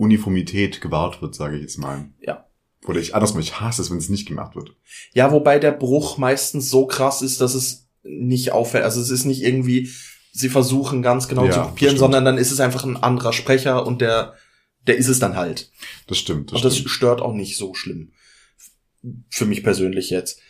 Uniformität gewahrt wird, sage ich jetzt mal. Ja. Oder ich andersmal, ich hasse es, wenn es nicht gemacht wird. ja, wobei der Bruch meistens so krass ist, dass es nicht auffällt. Also es ist nicht irgendwie, sie versuchen ganz genau Ja, zu kopieren, sondern dann ist es einfach ein anderer Sprecher und der, der ist es dann halt. Das stimmt. Das und das stimmt. stört auch nicht so schlimm. Für mich persönlich jetzt.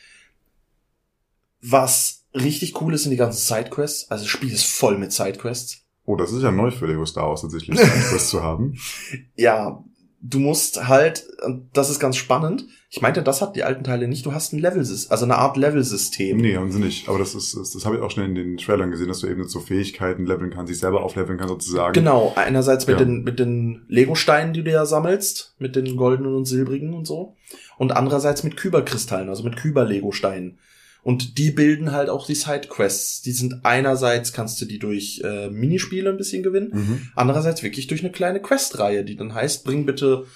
Was richtig cool ist, sind die ganzen Sidequests. Also das Spiel ist voll mit Sidequests. Oh, das ist ja neu für Lego Star Wars tatsächlich, das zu haben. ja, du musst halt, und das ist ganz spannend. Ich meinte, das hat die alten Teile nicht. Du hast ein Level, also eine Art Level-System. Nee, haben sie nicht. Aber das ist, das, das habe ich auch schon in den Trailern gesehen, dass du eben so Fähigkeiten leveln kannst, dich selber aufleveln kannst sozusagen. Genau, einerseits mit Ja. den, mit den Lego-Steinen, die du ja sammelst, mit den goldenen und silbrigen und so. Und andererseits mit Kyberkristallen, also mit Kyber-Lego-Steinen. Und die bilden halt auch die Sidequests. Die sind einerseits kannst du die durch äh, Minispiele ein bisschen gewinnen, Mhm. andererseits wirklich durch eine kleine Questreihe, die dann heißt, bring bitte,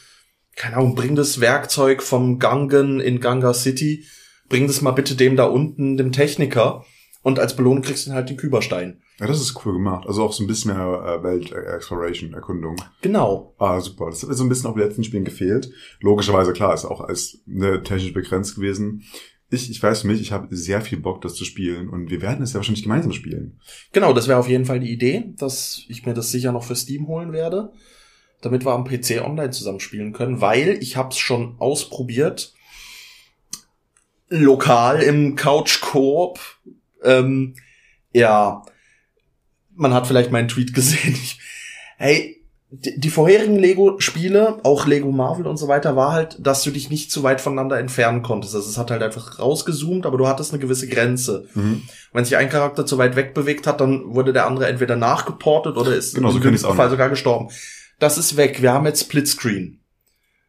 keine Ahnung, bring das Werkzeug vom Gangen in Ganga City, bring das mal bitte dem da unten, dem Techniker. Und als Belohnung kriegst du dann halt den Kyberstein. Ja, das ist cool gemacht. Also auch so ein bisschen mehr äh, Welt-Exploration, Erkundung. Genau. Ah, super. Das hat mir so ein bisschen auf den letzten Spielen gefehlt. Logischerweise, klar, ist auch als ne, technisch begrenzt gewesen. Ich, ich weiß für mich, ich habe sehr viel Bock, das zu spielen und wir werden es ja wahrscheinlich gemeinsam spielen. Genau, das wäre auf jeden Fall die Idee, dass ich mir das sicher noch für Steam holen werde, damit wir am PC online zusammen spielen können, weil ich habe es schon ausprobiert, lokal im Couch Coop. Ähm, ja, man hat vielleicht meinen Tweet gesehen. Ich, hey, die, vorherigen Lego-Spiele, auch Lego Marvel und so weiter, war halt, dass du dich nicht zu weit voneinander entfernen konntest. Also es hat halt einfach rausgezoomt, aber du hattest eine gewisse Grenze. Mhm. Wenn sich ein Charakter zu weit weg bewegt hat, dann wurde der andere entweder nachgeportet oder ist Genau, so im Fall sogar gestorben. Das ist weg. Wir haben jetzt Splitscreen,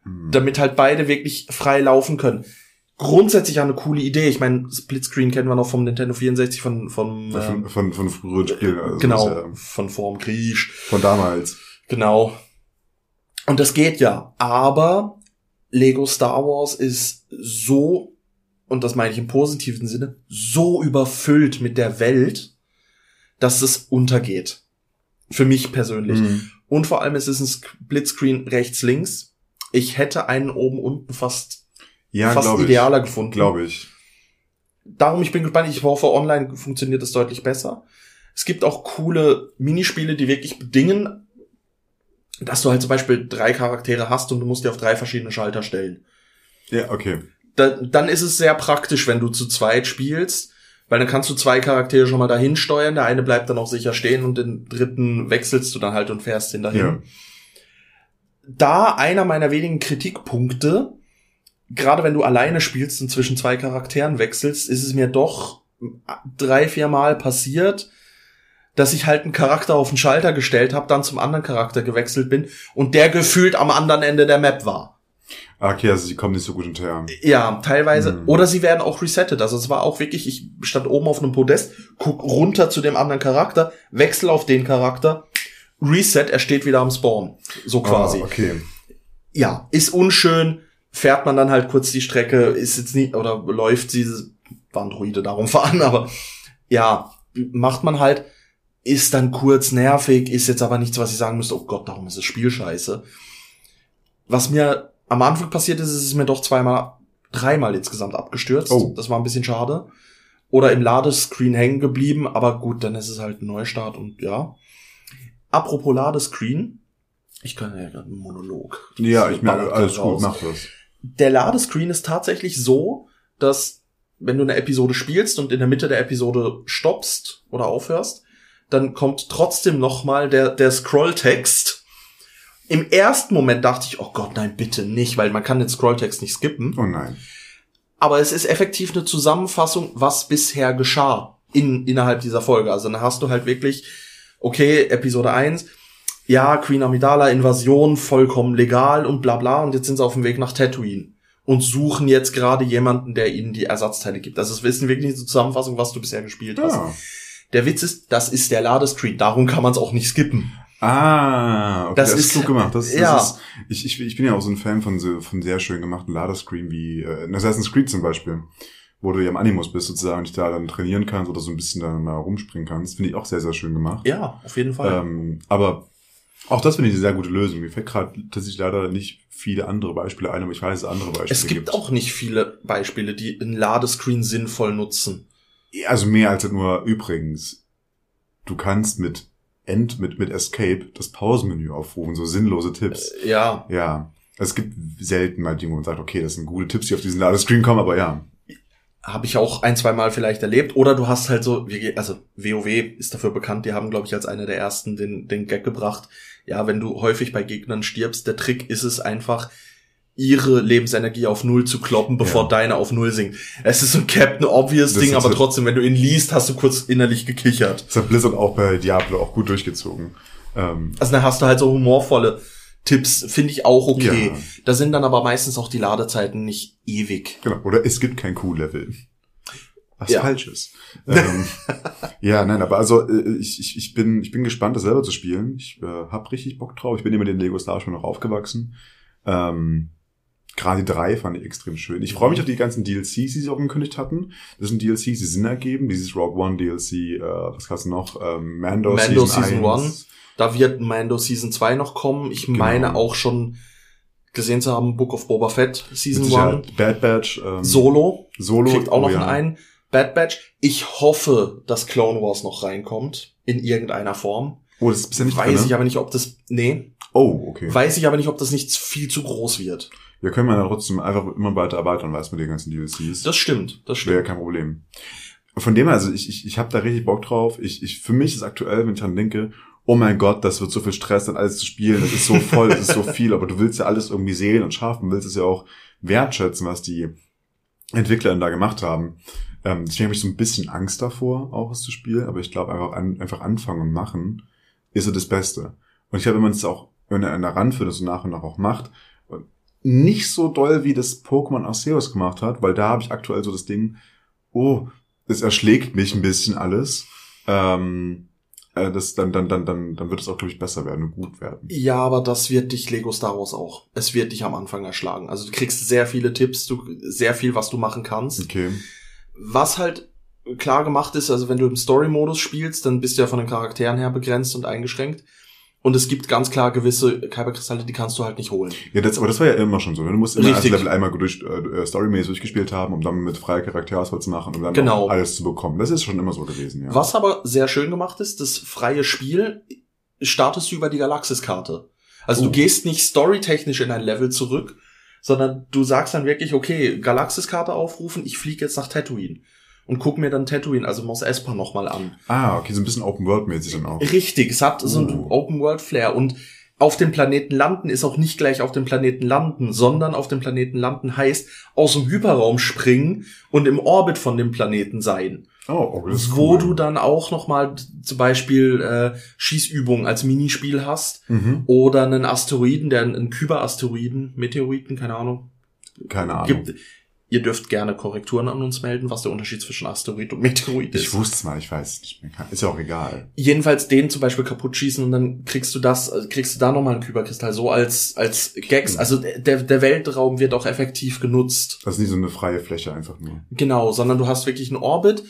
Mhm. damit halt beide wirklich frei laufen können. Grundsätzlich eine coole Idee. Ich meine, Splitscreen kennen wir noch vom Nintendo 64 von von Ja, ähm, von, von, von früheren Spielen. Also genau ja von vorm Krieg. von damals. Genau. Und das geht ja. Aber Lego Star Wars ist so, und das meine ich im positiven Sinne, so überfüllt mit der Welt, dass es untergeht. Für mich persönlich. Mhm. Und vor allem es ist ein Splitscreen rechts, links. Ich hätte einen oben unten fast, Ja, fast glaube ich. idealer gefunden. Glaube ich. Darum, ich bin gespannt. Ich hoffe, online funktioniert es deutlich besser. Es gibt auch coole Minispiele, die wirklich bedingen, dass du halt zum Beispiel drei Charaktere hast und du musst dir auf drei verschiedene Schalter stellen. Ja, okay. Da, dann ist es sehr praktisch, wenn du zu zweit spielst, weil dann kannst du zwei Charaktere schon mal dahin steuern. Der eine bleibt dann auch sicher stehen und den dritten wechselst du dann halt und fährst ihn dahin. Ja. Da einer meiner wenigen Kritikpunkte, gerade wenn du alleine spielst und zwischen zwei Charakteren wechselst, ist es mir doch drei, vier Mal passiert, dass ich halt einen Charakter auf den Schalter gestellt habe, dann zum anderen Charakter gewechselt bin und der gefühlt am anderen Ende der Map war. Ah, Okay, also sie kommen nicht so gut hinterher. Ja, teilweise. Mhm. Oder sie werden auch resettet. Also es war auch wirklich, ich stand oben auf einem Podest, guck runter zu dem anderen Charakter, wechsel auf den Charakter, Reset, er steht wieder am Spawn. So quasi. Ah, okay. Ja, ist unschön, fährt man dann halt kurz die Strecke, ist jetzt nicht, oder läuft sie, waren Druide darum fahren, aber ja, macht man halt, ist dann kurz nervig, ist jetzt aber nichts, was ich sagen müsste, oh Gott, darum ist das Spiel scheiße. Was mir am Anfang passiert ist, ist es mir doch zweimal, dreimal insgesamt abgestürzt. Oh. Das war ein bisschen schade. Oder im Ladescreen hängen geblieben, aber gut, dann ist es halt ein Neustart und ja. Apropos Ladescreen, ich kann ja gerade einen Monolog. Ja, ich merke, alles da gut, raus. mach das. Der Ladescreen ist tatsächlich so, dass wenn du eine Episode spielst und in der Mitte der Episode stoppst oder aufhörst, dann kommt trotzdem noch mal der, der Scrolltext. Im ersten Moment dachte ich, oh Gott, nein, bitte nicht, weil man kann den Scrolltext nicht skippen. Oh nein. Aber es ist effektiv eine Zusammenfassung, was bisher geschah in, innerhalb dieser Folge. Also dann hast du halt wirklich, okay, Episode 1, ja, Queen Amidala, Invasion, vollkommen legal und bla bla. Und jetzt sind sie auf dem Weg nach Tatooine und suchen jetzt gerade jemanden, der ihnen die Ersatzteile gibt. Also es ist wirklich eine Zusammenfassung, was du bisher gespielt hast. Ja. Der Witz ist, das ist der Ladescreen, darum kann man es auch nicht skippen. Ah, okay, Das das, ist- klug gemacht. Das, das ja. ist, ich, ich, ich bin ja auch so ein Fan von, so, von sehr schön gemachten Ladescreen wie äh, in Assassin's Creed zum Beispiel, wo du ja im Animus bist sozusagen und dich da dann trainieren kannst oder so ein bisschen dann mal rumspringen kannst. Finde ich auch sehr, sehr schön gemacht. Ja, auf jeden Fall. Ähm, aber auch das finde ich eine sehr gute Lösung. Mir fällt gerade tatsächlich leider nicht viele andere Beispiele ein, aber ich weiß, dass es andere Beispiele es gibt auch nicht viele Beispiele, die einen Ladescreen sinnvoll nutzen. Also mehr als nur übrigens. Du kannst mit End, mit, mit Escape das Pausenmenü aufrufen, so sinnlose Tipps. Äh, Ja, Ja. Es gibt selten mal Dinge, wo man sagt, okay, das sind gute Tipps, die auf diesen Ladescreen kommen, aber ja. habe ich auch ein, zwei Mal vielleicht erlebt. Oder du hast halt so, wie- also WoW ist dafür bekannt, die haben, glaube ich, als einer der ersten den, den Gag gebracht. Ja, wenn du häufig bei Gegnern stirbst, der Trick ist es einfach, ihre Lebensenergie auf Null zu kloppen, bevor Ja. deine auf Null sinkt. Es ist so ein Captain Obvious Das Ding, aber trotzdem, wenn du ihn liest, hast du kurz innerlich gekichert. Das hat Blizzard auch bei Diablo auch gut durchgezogen. Ähm, Also dann hast du halt so humorvolle Tipps, finde ich auch okay. Ja. Da sind dann aber meistens auch die Ladezeiten nicht ewig. genau. Oder es gibt kein Q-Level. Was Ja. falsch ist. ähm, ja, nein, aber also äh, ich, ich, ich, bin, ich bin gespannt, das selber zu spielen. Ich äh, hab richtig Bock drauf. Ich bin immer den Lego Star schon noch aufgewachsen. Ähm, Gerade drei fand ich extrem schön. Ich freue mich auf die ganzen DLCs, die sie auch angekündigt hatten. Das sind DLCs, die Sinn ergeben. Dieses Rogue One DLC, äh, was hast du noch? Ähm, Mando, Mando Season, Season 1. Da wird Mando Season 2 noch kommen. Ich Genau. meine auch schon gesehen zu haben, Book of Boba Fett Season Mit 1. Sicherheit Bad Batch. Ähm, Solo Solo. kriegt auch oh noch ja. einen Bad Batch. Ich hoffe, dass Clone Wars noch reinkommt. In irgendeiner Form. Oh, das ist bisher nicht Weiß drin, ich aber nicht, ob das, nee, Oh, okay. weiß ich aber nicht, ob das nicht viel zu groß wird. Wir können ja trotzdem einfach immer weiter erweitern, weiß mit den ganzen DLCs. Das stimmt, das wäre stimmt. kein Problem. Von dem her, also ich, ich, ich habe da richtig Bock drauf. Ich, ich, für mich ist aktuell, wenn ich dran denke, oh mein Gott, das wird so viel Stress, dann alles zu spielen, das ist so voll, das ist so viel, aber du willst ja alles irgendwie sehen und schaffen, willst es ja auch wertschätzen, was die Entwickler da gemacht haben. Ähm, deswegen habe ich so ein bisschen Angst davor, auch es zu spielen, aber ich glaube einfach, an, einfach anfangen und machen ist so das Beste. Und ich glaube, wenn man es auch, wenn er einer ranführt, das so nach und nach auch macht, nicht so doll, wie das Pokémon Arceus gemacht hat, weil da habe ich aktuell so das Ding, oh, es erschlägt mich ein bisschen alles. Ähm, äh, das, dann, dann, dann, dann, dann wird es auch, glaube ich, besser werden und gut werden. Ja, aber das wird dich Lego Star Wars auch. Es wird dich am Anfang erschlagen. Also du kriegst sehr viele Tipps, du, sehr viel, was du machen kannst. Okay. Was halt klar gemacht ist, also wenn du im Story-Modus spielst, dann bist du ja von den Charakteren her begrenzt und eingeschränkt. Und es gibt ganz klar gewisse Kyberkristalle, die kannst du halt nicht holen. Ja, das, aber das war ja immer schon so. ne? Du musst immer Richtig. Level einmal durch, äh, storymäßig durchgespielt haben, um dann mit freier Charakterauswahl zu machen, um dann Genau. alles zu bekommen. Das ist schon immer so gewesen, ja. Was aber sehr schön gemacht ist, das freie Spiel startest du über die Galaxis-Karte. Also Oh. du gehst nicht storytechnisch in ein Level zurück, sondern du sagst dann wirklich, okay, Galaxis-Karte aufrufen, ich fliege jetzt nach Tatooine und guck mir dann Tatooine, also Mos Espa nochmal an. Ah, okay, so ein bisschen Open-World-mäßig dann auch. Richtig, es hat so ein Oh. Open-World-Flair und auf dem Planeten landen ist auch nicht gleich auf dem Planeten landen, sondern auf dem Planeten landen heißt aus dem Hyperraum springen und im Orbit von dem Planeten sein. Oh, oh das ist wo cool. du dann auch noch mal zum Beispiel äh, Schießübungen als Minispiel hast Mhm. oder einen Asteroiden, der einen Kyber-Asteroiden, Meteoriten, keine Ahnung, Keine Ahnung. gibt. Ihr dürft gerne Korrekturen an uns melden, was der Unterschied zwischen Asteroid und Meteorit ist. Ich wusste es mal, ich weiß es nicht mehr. Ist ja auch egal. Jedenfalls den zum Beispiel kaputt schießen und dann kriegst du das, äh, kriegst du da nochmal einen Kyberkristall, so als, als Gags. Also der, der Weltraum wird auch effektiv genutzt. Das ist nicht so eine freie Fläche einfach nur. Genau, sondern du hast wirklich einen Orbit.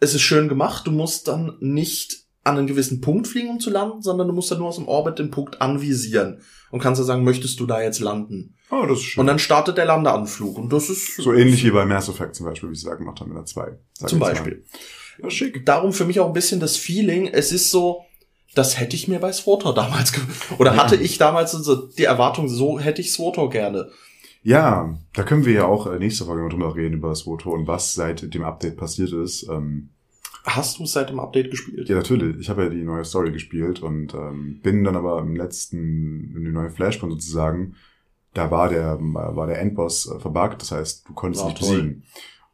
Es ist schön gemacht. Du musst dann nicht an einen gewissen Punkt fliegen, um zu landen, sondern du musst dann nur aus dem Orbit den Punkt anvisieren und kannst dann sagen, möchtest du da jetzt landen? Oh, das ist schön. Und dann startet der Landeanflug und das ist so ähnlich wie bei Mass Effect zum Beispiel, wie sie da gemacht haben in der 2. Sag zum. Beispiel. Ja, schick. Darum für mich auch ein bisschen das Feeling, es ist so, das hätte ich mir bei SWOTOR damals oder Ja. hatte ich damals so die Erwartung, so hätte ich SWOTOR gerne. Ja, da können wir ja auch äh, nächste Folge mal drüber reden, über das Woto und was seit dem Update passiert ist. Ähm, Hast du es seit dem Update gespielt? ja, natürlich. Ich habe ja die neue Story gespielt und ähm, bin dann aber im letzten, in die neue Flashpoint sozusagen, da war der, war der Endboss äh, verbuggt, das heißt, du konntest Ah, nicht toll. besiegen.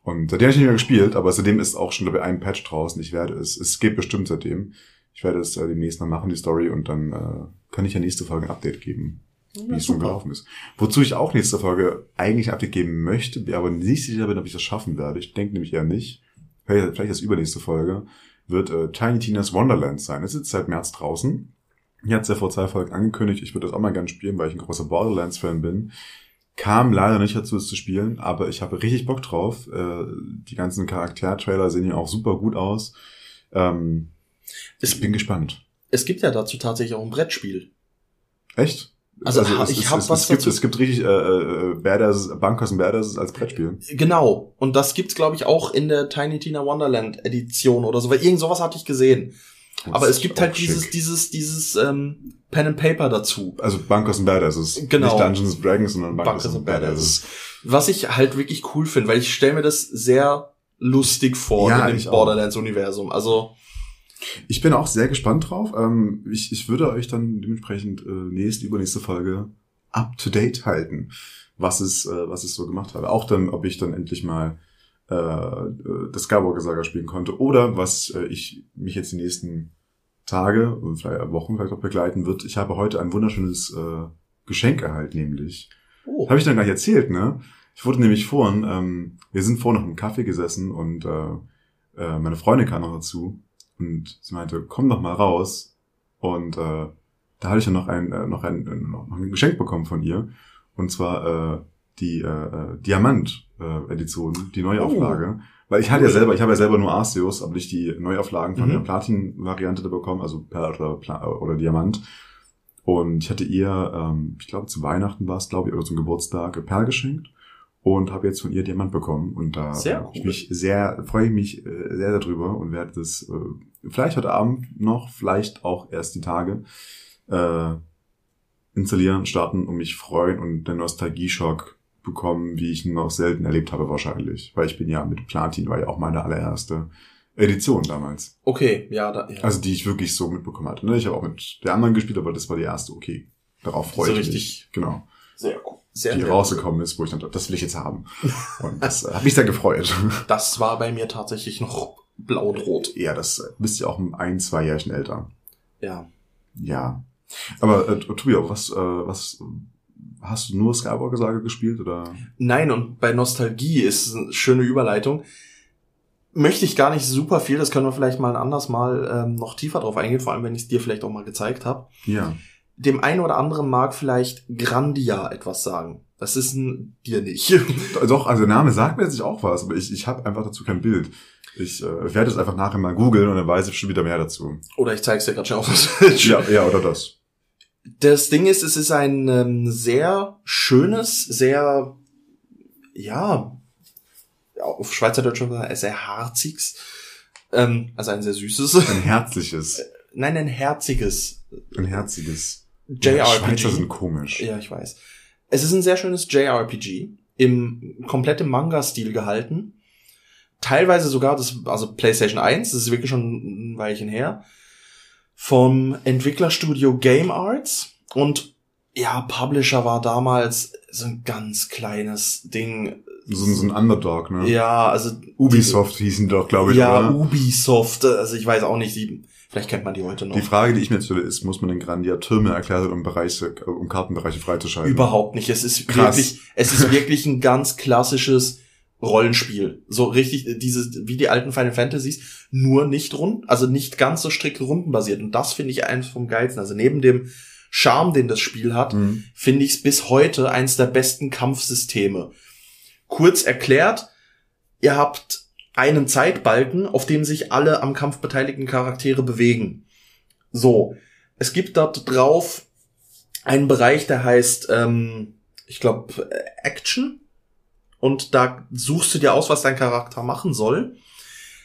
Und seitdem habe ich nicht mehr gespielt, aber seitdem ist auch schon, glaube ich, ein Patch draußen. Ich werde es, es geht bestimmt seitdem. Ich werde es äh, demnächst mal machen, die Story, und dann äh, kann ich ja nächste Folge ein Update geben, wie es schon gelaufen ist. Wozu ich auch nächste Folge eigentlich ein Update geben möchte, aber nicht sicher bin, ob ich das schaffen werde. Ich denke nämlich eher nicht. Vielleicht, vielleicht das übernächste Folge wird äh, Tiny Tina's Wonderland sein. Es ist seit März draußen. Ich hatte es ja vor zwei Folgen angekündigt, ich würde das auch mal gerne spielen, weil ich ein großer Borderlands-Fan bin. Kam leider nicht dazu, es zu spielen, aber ich habe richtig Bock drauf. Äh, die ganzen Charaktertrailer sehen ja auch super gut aus. Ähm, Es, ich bin gespannt. es gibt ja dazu tatsächlich auch ein Brettspiel. Echt? Also, ich hab es, was es gibt, dazu- es gibt richtig äh, äh, Badass, Bunkers und Badasses als Brettspiel. Genau. Und das gibt's, glaube ich, auch in der Tiny Tina Wonderland Edition oder so, weil irgend sowas hatte ich gesehen. Aber Das es ist gibt halt dieses, schick. dieses, dieses ähm, Pen and Paper dazu. Also Bunkers und Badasses. Genau. Nicht Dungeons and Dragons, sondern Bunkers, Bunkers und and Badasses. Badasses. Was ich halt wirklich cool finde, weil ich stelle mir das sehr lustig vor Ja, in dem auch. Borderlands-Universum. Also, Ich bin auch sehr gespannt drauf. Ähm, ich, ich würde euch dann dementsprechend äh, nächste, übernächste Folge up to date halten, was es, äh, was es so gemacht habe. Auch dann, ob ich dann endlich mal äh, äh, das Skywalker Saga spielen konnte oder was äh, ich mich jetzt die nächsten Tage und vielleicht Wochen vielleicht auch begleiten wird. Ich habe heute ein wunderschönes äh, Geschenk erhalten, nämlich. oh, Habe ich dann gar nicht erzählt, ne? Ich wurde nämlich vorhin, ähm, wir sind vorhin noch im Kaffee gesessen und äh, äh, meine Freundin kam noch dazu und sie meinte, komm doch mal raus. Und äh, da hatte ich dann noch ein, äh, noch ein, äh, noch ein Geschenk bekommen von ihr. Und zwar äh, die äh, äh, Diamant-Edition, die Neuauflage. Weil ich hatte ja selber, ich habe ja selber nur Arceus, aber nicht die Neuauflagen von Mhm. der Platin-Variante bekommen, also Perl oder, Pla oder Diamant. Und ich hatte ihr, ähm, ich glaube zu Weihnachten war es, glaube ich, oder zum Geburtstag Perl geschenkt und habe jetzt von ihr Diamant bekommen. Und da Sehr cool. ich mich sehr, freue ich mich äh, sehr darüber und werde das äh, vielleicht heute Abend noch, vielleicht auch erst die Tage äh, installieren, starten und mich freuen und den Nostalgie-Schock bekommen, wie ich ihn noch selten erlebt habe wahrscheinlich. Weil ich bin ja mit Platin, war ja auch meine allererste Edition damals. okay, ja, da, ja. Also die ich wirklich so mitbekommen hatte. Ne? Ich habe auch mit der anderen gespielt, aber das war die erste, okay. Darauf freue ich richtig mich. Genau. sehr cool. Sehr, die sehr rausgekommen ist, wo ich dann dachte, das will ich jetzt haben. Und das äh, hat mich sehr gefreut. Das war bei mir tatsächlich noch blau und rot. ja, das äh, bist ja auch ein, zwei Jährchen älter. Ja. Ja. Aber äh, Tobias, was, äh, was hast du nur Skywalker Saga gespielt oder? Nein, und bei Nostalgie ist eine schöne Überleitung. Möchte ich gar nicht super viel, das können wir vielleicht mal ein anderes Mal ähm, noch tiefer drauf eingehen, vor allem wenn ich es dir vielleicht auch mal gezeigt habe. Ja. Dem einen oder anderen mag vielleicht Grandia etwas sagen. Das ist ein dir nicht. Doch, also der Name sagt mir jetzt nicht auch was, aber ich, ich habe einfach dazu kein Bild. Ich äh, werde es einfach nachher mal googeln und dann weiß ich schon wieder mehr dazu. oder ich zeig's dir gerade schon auf. Ja, ja, oder das. Das Ding ist, es ist ein ähm, sehr schönes, sehr, ja, auf Schweizerdeutsch sehr harziges, ähm, also ein sehr süßes, Ein herzliches, nein, ein herziges ein herziges. Ja, Schweizer sind JRPG. komisch. Ja, ich weiß. Es ist ein sehr schönes JRPG, im komplett im Manga-Stil gehalten. Teilweise sogar das, also PlayStation 1, das ist wirklich schon ein Weilchen her, vom Entwicklerstudio Game Arts und ja, Publisher war damals so ein ganz kleines Ding. So, so ein Underdog, ne? Ja, also Ubisoft hießen die doch, glaube ich, ja, oder? Ubisoft, also ich weiß auch nicht, die, vielleicht kennt man die heute noch. Die Frage, die ich mir jetzt stelle, ist, muss man den Grandia Türme erklären, um Bereiche, um Kartenbereiche freizuschalten? Überhaupt nicht. Es ist Krass. wirklich, es ist wirklich ein ganz klassisches Rollenspiel. So richtig, dieses, wie die alten Final Fantasies, nur nicht rund, also nicht ganz so strikt rundenbasiert. Und das finde ich eins vom geilsten. Also neben dem Charme, den das Spiel hat, Mhm. finde ich es bis heute eins der besten Kampfsysteme. Kurz erklärt, ihr habt einen Zeitbalken, auf dem sich alle am Kampf beteiligten Charaktere bewegen. So, es gibt dort drauf einen Bereich, der heißt, ähm, ich glaube, Action. Und da suchst du dir aus, was dein Charakter machen soll.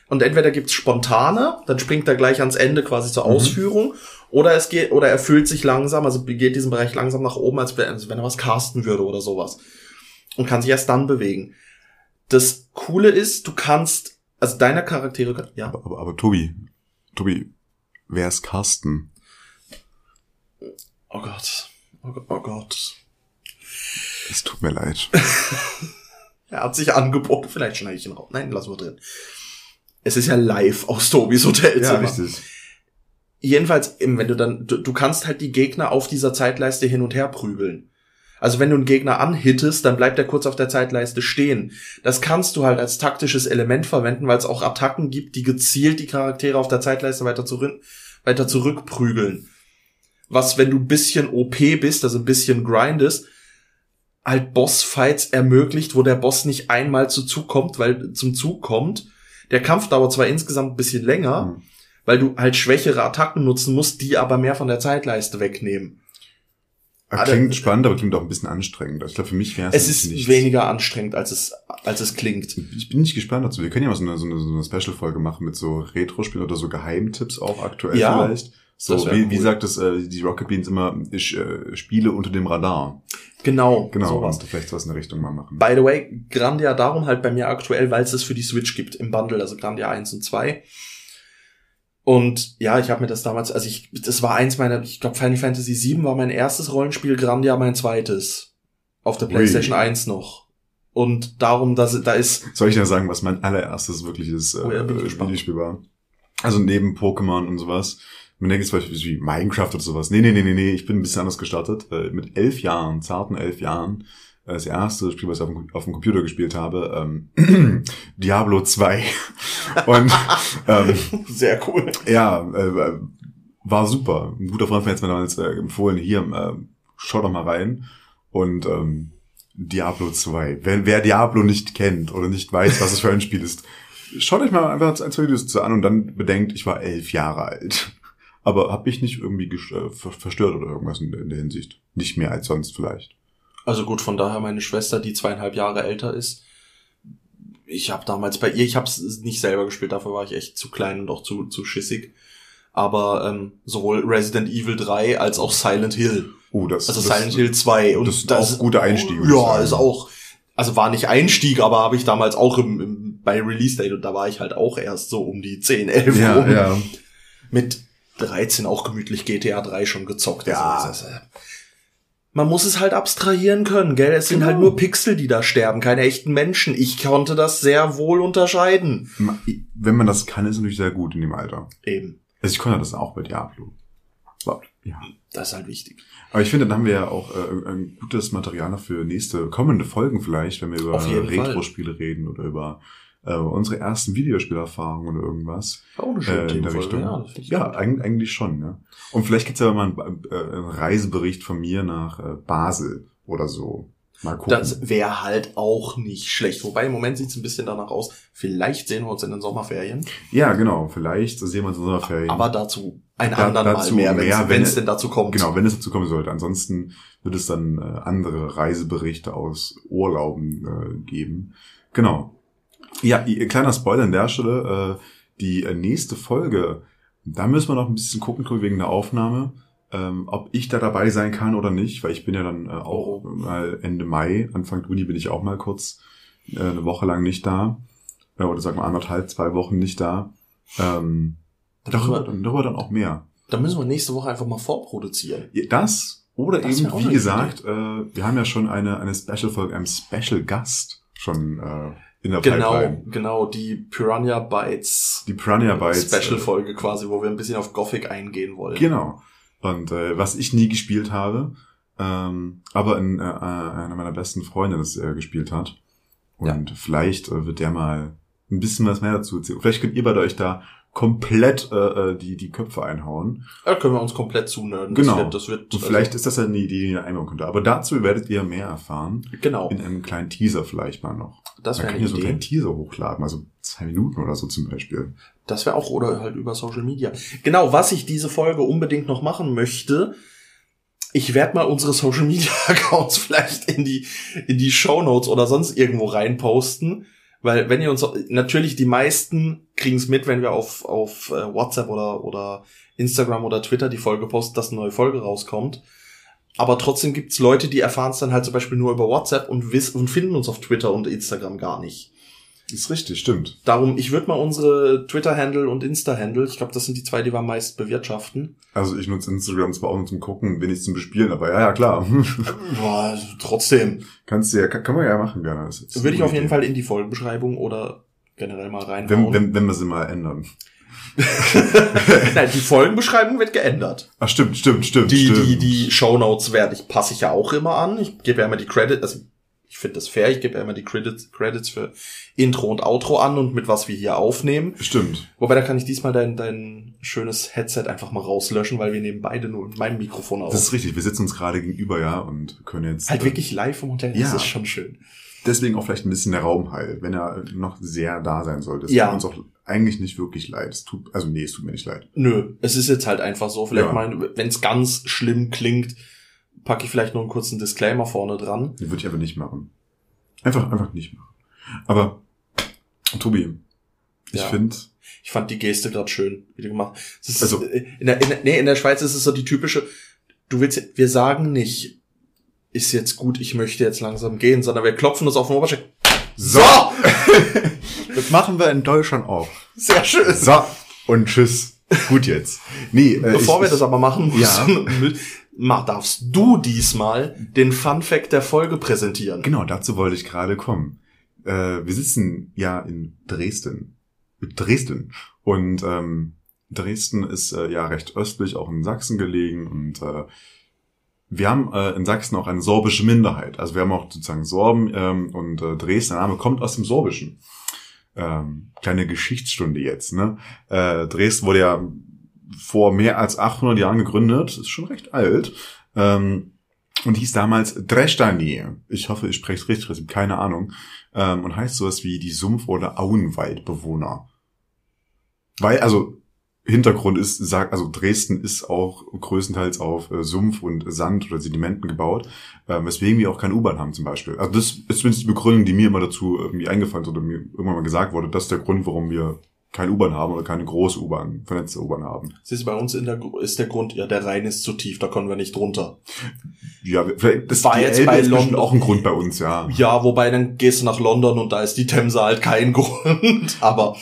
Und entweder gibt's spontane, dann springt er gleich ans Ende quasi zur Mhm. Ausführung, oder es geht, oder er füllt sich langsam, also geht diesen Bereich langsam nach oben, als wenn, als wenn er was casten würde oder sowas. und kann sich erst dann bewegen. Das Coole ist, du kannst, also deine Charaktere, ja. Aber, aber, aber Tobi, Tobi, wer ist Carsten? Oh Gott. Oh Gott. Oh Gott. Es tut mir leid. er hat sich angeboten. Vielleicht schneide ich ihn raus. Nein, lassen wir drin. Es ist ja live aus Tobis Hotelzimmer. Ja, richtig. Jedenfalls, wenn du dann, du, du kannst halt die Gegner auf dieser Zeitleiste hin und her prügeln. Also wenn du einen Gegner anhittest, dann bleibt er kurz auf der Zeitleiste stehen. Das kannst du halt als taktisches Element verwenden, weil es auch Attacken gibt, die gezielt die Charaktere auf der Zeitleiste weiter, zurück, weiter zurückprügeln. Was, wenn du ein bisschen OP bist, also ein bisschen grindest, halt Bossfights ermöglicht, wo der Boss nicht einmal zu Zug kommt, weil zum Zug kommt. Der Kampf dauert zwar insgesamt ein bisschen länger, mhm. weil du halt schwächere Attacken nutzen musst, die aber mehr von der Zeitleiste wegnehmen. Aber klingt spannend, aber klingt auch ein bisschen anstrengend. Ich glaube, für mich wäre es. Es ist nichts. weniger anstrengend, als es, als es klingt. Ich bin nicht gespannt dazu. Wir können ja mal so eine, so eine, so eine Special-Folge machen mit so Retro-Spielen oder so Geheimtipps auch aktuell ja, vielleicht. So, wie, cool. wie sagt es äh, die Rocket Beans immer, ich äh, spiele unter dem Radar. Genau. Genau, sowas. und vielleicht sowas in der Richtung mal machen. By the way, Grandia darum halt bei mir aktuell, weil es es für die Switch gibt im Bundle, also Grandia 1 und 2. Und ja, ich habe mir das damals, also ich, das war eins meiner, ich glaube Final Fantasy 7 war mein erstes Rollenspiel, Grandia mein zweites. Auf der PlayStation Ui. 1 noch. Und darum, dass da ist. Soll ich ja sagen, was mein allererstes wirkliches äh, oh ja, Spielspiel war? Also neben Pokémon und sowas. Man denkt jetzt beispielsweise wie Minecraft oder sowas. Nee, nee, nee, nee, nee, ich bin ein bisschen anders gestartet. Äh, mit elf Jahren, zarten elf Jahren, das erste Spiel, was ich auf dem, auf dem Computer gespielt habe, ähm, Diablo 2. Und ähm, sehr cool. Ja, äh, war super. Ein guter Freund von mir hat mir damals äh, empfohlen, hier, äh, schau doch mal rein. Und ähm, Diablo 2. Wer, wer Diablo nicht kennt oder nicht weiß, was es für ein Spiel ist, schaut euch mal einfach ein, zwei Videos zu an und dann bedenkt, ich war elf Jahre alt. Aber hab mich nicht irgendwie äh, verstört oder irgendwas in, in der Hinsicht. Nicht mehr als sonst vielleicht. Also gut, von daher meine Schwester, die zweieinhalb Jahre älter ist. Ich habe damals bei ihr, ich habe es nicht selber gespielt, dafür war ich echt zu klein und auch zu, zu schissig. Aber ähm, sowohl Resident Evil 3 als auch Silent Hill. Oh, das, also das, Silent Hill 2. Und das ist das, auch guter Einstieg. Ja, ist auch. Also war nicht Einstieg, aber habe ich damals auch im, im, bei Release Date und da war ich halt auch erst so um die 10, 11 ja, rum. Ja. Mit 13 auch gemütlich GTA 3 schon gezockt. Ja. Also, man muss es halt abstrahieren können, gell? Es sind halt genau. halt nur Pixel, die da sterben, keine echten Menschen. Ich konnte das sehr wohl unterscheiden. Wenn man das kann, ist es natürlich sehr gut in dem Alter. Eben. Also ich konnte das auch bei Diablo. Ja. Das ist halt wichtig. Aber ich finde, dann haben wir ja auch äh, ein gutes Material noch für nächste, kommende Folgen vielleicht, wenn wir über Retro-Spiele reden oder über äh, unsere ersten Videospielerfahrungen oder irgendwas. Auch eine schöne äh, in der Richtung. Ja, ja eigentlich schon. Ja. Und vielleicht gibt's ja mal einen, äh, einen Reisebericht von mir nach äh, Basel oder so. Mal gucken. Das wäre halt auch nicht schlecht. Wobei im Moment sieht's ein bisschen danach aus. Vielleicht sehen wir uns in den Sommerferien. Ja, genau. Vielleicht sehen wir uns in den Sommerferien. Aber dazu ein da, anderen Mal mehr, wenn es denn dazu kommt. Genau, wenn es dazu kommen sollte. Ansonsten wird es dann äh, andere Reiseberichte aus Urlauben äh, geben. Genau. Ja, kleiner Spoiler an der Stelle. Äh, die äh, nächste Folge, da müssen wir noch ein bisschen gucken wegen der Aufnahme, ähm, ob ich da dabei sein kann oder nicht, weil ich bin ja dann äh, auch mal Ende Mai, Anfang Juni bin ich auch mal kurz äh, eine Woche lang nicht da. Äh, oder sagen wir anderthalb, zwei Wochen nicht da. Ähm, darüber, dann, darüber dann auch mehr. Da müssen wir nächste Woche einfach mal vorproduzieren. Das oder das eben, wie gesagt, äh, wir haben ja schon eine, eine Special-Folge, einen Special-Gast schon äh, in der genau, Pipeline. Genau, die Piranha Bytes. Die Piranha Bytes. Special-Folge quasi, wo wir ein bisschen auf Gothic eingehen wollen. Genau. Und äh, was ich nie gespielt habe, ähm, aber in, äh, einer meiner besten Freunde das äh, gespielt hat. Und ja. vielleicht äh, wird der mal ein bisschen was mehr dazu erzählen. Vielleicht könnt ihr bei euch da komplett äh, äh, die die Köpfe einhauen. Da können wir uns komplett zunörden. Genau. Das wird, das wird, also vielleicht ist das ja eine Idee, die ihr einbauen könnte. Aber dazu werdet ihr mehr erfahren. Genau. In einem kleinen Teaser vielleicht mal noch. Das wäre eine Idee. so einen kleinen Teaser hochladen, also zwei Minuten oder so zum Beispiel. Das wäre auch, oder halt über Social Media. Genau, was ich diese Folge unbedingt noch machen möchte, ich werde mal unsere Social Media Accounts vielleicht in die, in die Show Notes oder sonst irgendwo reinposten weil wenn ihr uns, natürlich die meisten kriegen es mit, wenn wir auf, auf äh, WhatsApp oder, oder Instagram oder Twitter die Folge posten, dass eine neue Folge rauskommt. Aber trotzdem gibt's Leute, die erfahren es dann halt zum Beispiel nur über WhatsApp und, wiss und finden uns auf Twitter und Instagram gar nicht. Ist richtig, stimmt. Darum, ich würde mal unsere Twitter-Handle und Insta-Handle, ich glaube, das sind die zwei, die wir am meisten bewirtschaften. Also ich nutze Instagram zwar auch nur zum Gucken, wenig zum Bespielen, aber ja, ja, klar. Boah, also trotzdem. Kannst du ja, kann, kann man ja machen gerne. Das Würde ich auf jeden Idee. Fall in die Folgenbeschreibung oder generell mal reinhauen. Wenn, wenn, wenn wir sie mal ändern. Nein, die Folgenbeschreibung wird geändert. Ach, stimmt, stimmt, stimmt. Die, stimmt. die, die Shownotes werde ich, passe ich ja auch immer an. Ich gebe ja immer die Credits, also finde das fair, ich gebe ja immer die Credits, Credits für Intro und Outro an und mit was wir hier aufnehmen. Stimmt. Wobei, da kann ich diesmal dein, dein schönes Headset einfach mal rauslöschen, weil wir nehmen beide nur mit meinem Mikrofon auf. Das ist richtig. Wir sitzen uns gerade gegenüber, ja, und können jetzt. halt äh, wirklich live im Hotel, Ja. das ist schon schön. Deswegen auch vielleicht ein bisschen der Raum heil, wenn er noch sehr da sein sollte. Es Ja. tut uns auch eigentlich nicht wirklich leid. Es tut, also nee, es tut mir nicht leid. Nö, es ist jetzt halt einfach so. Vielleicht Ja. mein, wenn es ganz schlimm klingt, packe ich vielleicht noch einen kurzen Disclaimer vorne dran. Den würde ich einfach nicht machen. Einfach, einfach nicht machen. Aber, Tobi, ich Ja. finde, Ich fand die Geste gerade schön, wie du gemacht hast. Also- äh, in der, in der, nee, in der Schweiz ist es so die typische, du willst, wir sagen nicht, ist jetzt gut, ich möchte jetzt langsam gehen, sondern wir klopfen uns auf den Oberschenkel. So! das machen wir in Deutschland auch. Sehr schön. So, und tschüss. Gut jetzt. Nee, äh, Bevor ich, wir das aber machen, Ja. Müssen, ma- darfst du diesmal den Fun Fact der Folge präsentieren. Genau, dazu wollte ich gerade kommen. Äh, wir sitzen ja in Dresden. Dresden. Und ähm, Dresden ist äh, ja recht östlich, auch in Sachsen gelegen. Und äh, wir haben äh, in Sachsen auch eine sorbische Minderheit. Also wir haben auch sozusagen Sorben ähm, und äh, Dresden, der Name kommt aus dem Sorbischen. Ähm, kleine Geschichtsstunde jetzt. Ne? Äh, Dresden wurde ja vor mehr als 800 Jahren gegründet. Ist schon recht alt. Ähm, und hieß damals Dreschtani. Ich hoffe, ich spreche es richtig, ich habe keine Ahnung. Ähm, und heißt sowas wie die Sumpf- oder Auenwaldbewohner. Weil, also, Hintergrund ist, sag, also Dresden ist auch größtenteils auf äh, Sumpf und Sand oder Sedimenten gebaut, äh, weswegen wir auch keine U-Bahn haben zum Beispiel. Also das ist zumindest die Begründung, die mir immer dazu irgendwie eingefallen ist oder mir irgendwann mal gesagt wurde, das ist der Grund, warum wir keine U-Bahn haben oder keine große U-Bahn, vernetzte U-Bahn haben. Siehst du, bei uns in der, ist der Grund, ja, der Rhein ist zu tief, da kommen wir nicht runter. Ja, vielleicht, das War jetzt Elbe bei London- auch ein Grund bei uns, ja. Ja, wobei dann gehst du nach London und da ist die Themse halt kein Grund. Aber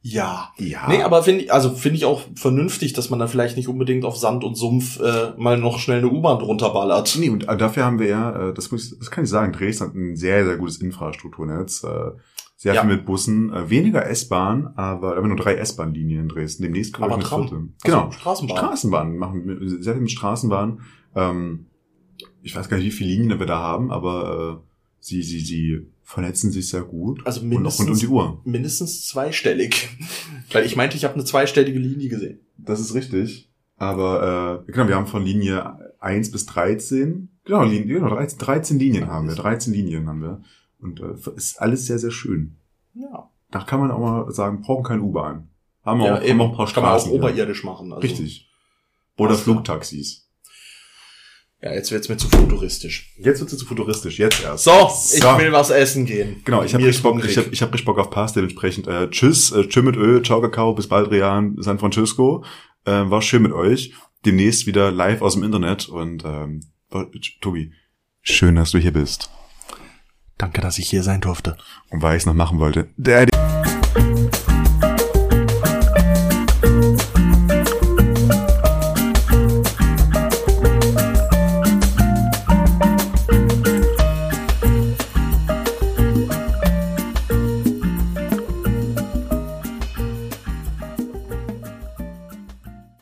ja. Ja. Nee, aber finde ich, also finde ich auch vernünftig, dass man dann vielleicht nicht unbedingt auf Sand und Sumpf äh, mal noch schnell eine U-Bahn drunter ballert. Nee, und dafür haben wir ja, äh, das muss ich, das kann ich sagen, Dresden hat ein sehr, sehr gutes Infrastrukturnetz. äh, Sehr Ja. viel mit Bussen, äh, weniger S-Bahn, aber haben nur drei S-Bahn-Linien in Dresden. Demnächst Aber eine Tram. vierte. Also Genau. Straßenbahn. Straßenbahn machen sehr viel mit Straßenbahn. Ähm, ich weiß gar nicht, wie viele Linien wir da haben, aber äh, sie, sie, sie vernetzen sich sehr gut. Also und auch rund um mindestens, die Uhr. mindestens zweistellig. Weil ich meinte, ich habe eine zweistellige Linie gesehen. Das ist richtig. Aber äh, genau, wir haben von Linie 1 bis 13, genau, Linie, genau 13, 13 Linien haben wir, 13 Linien haben wir. Und äh, ist alles sehr, sehr schön. Ja. Da kann man auch mal sagen, brauchen keine U-Bahn. Haben wir ja auch, eben, haben auch ein paar kann man auch Straßen. hier. oberirdisch machen. Also. Richtig. Oder. Flugtaxis. Ja, jetzt wird's mir zu futuristisch. Jetzt wird es zu futuristisch, jetzt erst. So, ich will was essen gehen. Genau, ich habe richtig Bock, ich hab, ich hab richtig Bock auf Pasta, dementsprechend äh, tschüss, äh, tschüss mit Öl, ciao Kakao, bis bald Rian, San Francisco. Äh, war schön mit euch. Demnächst wieder live aus dem Internet und ähm, Tobi, schön, dass du hier bist. Danke, dass ich hier sein durfte. Und weil ich es noch machen wollte. Daddy.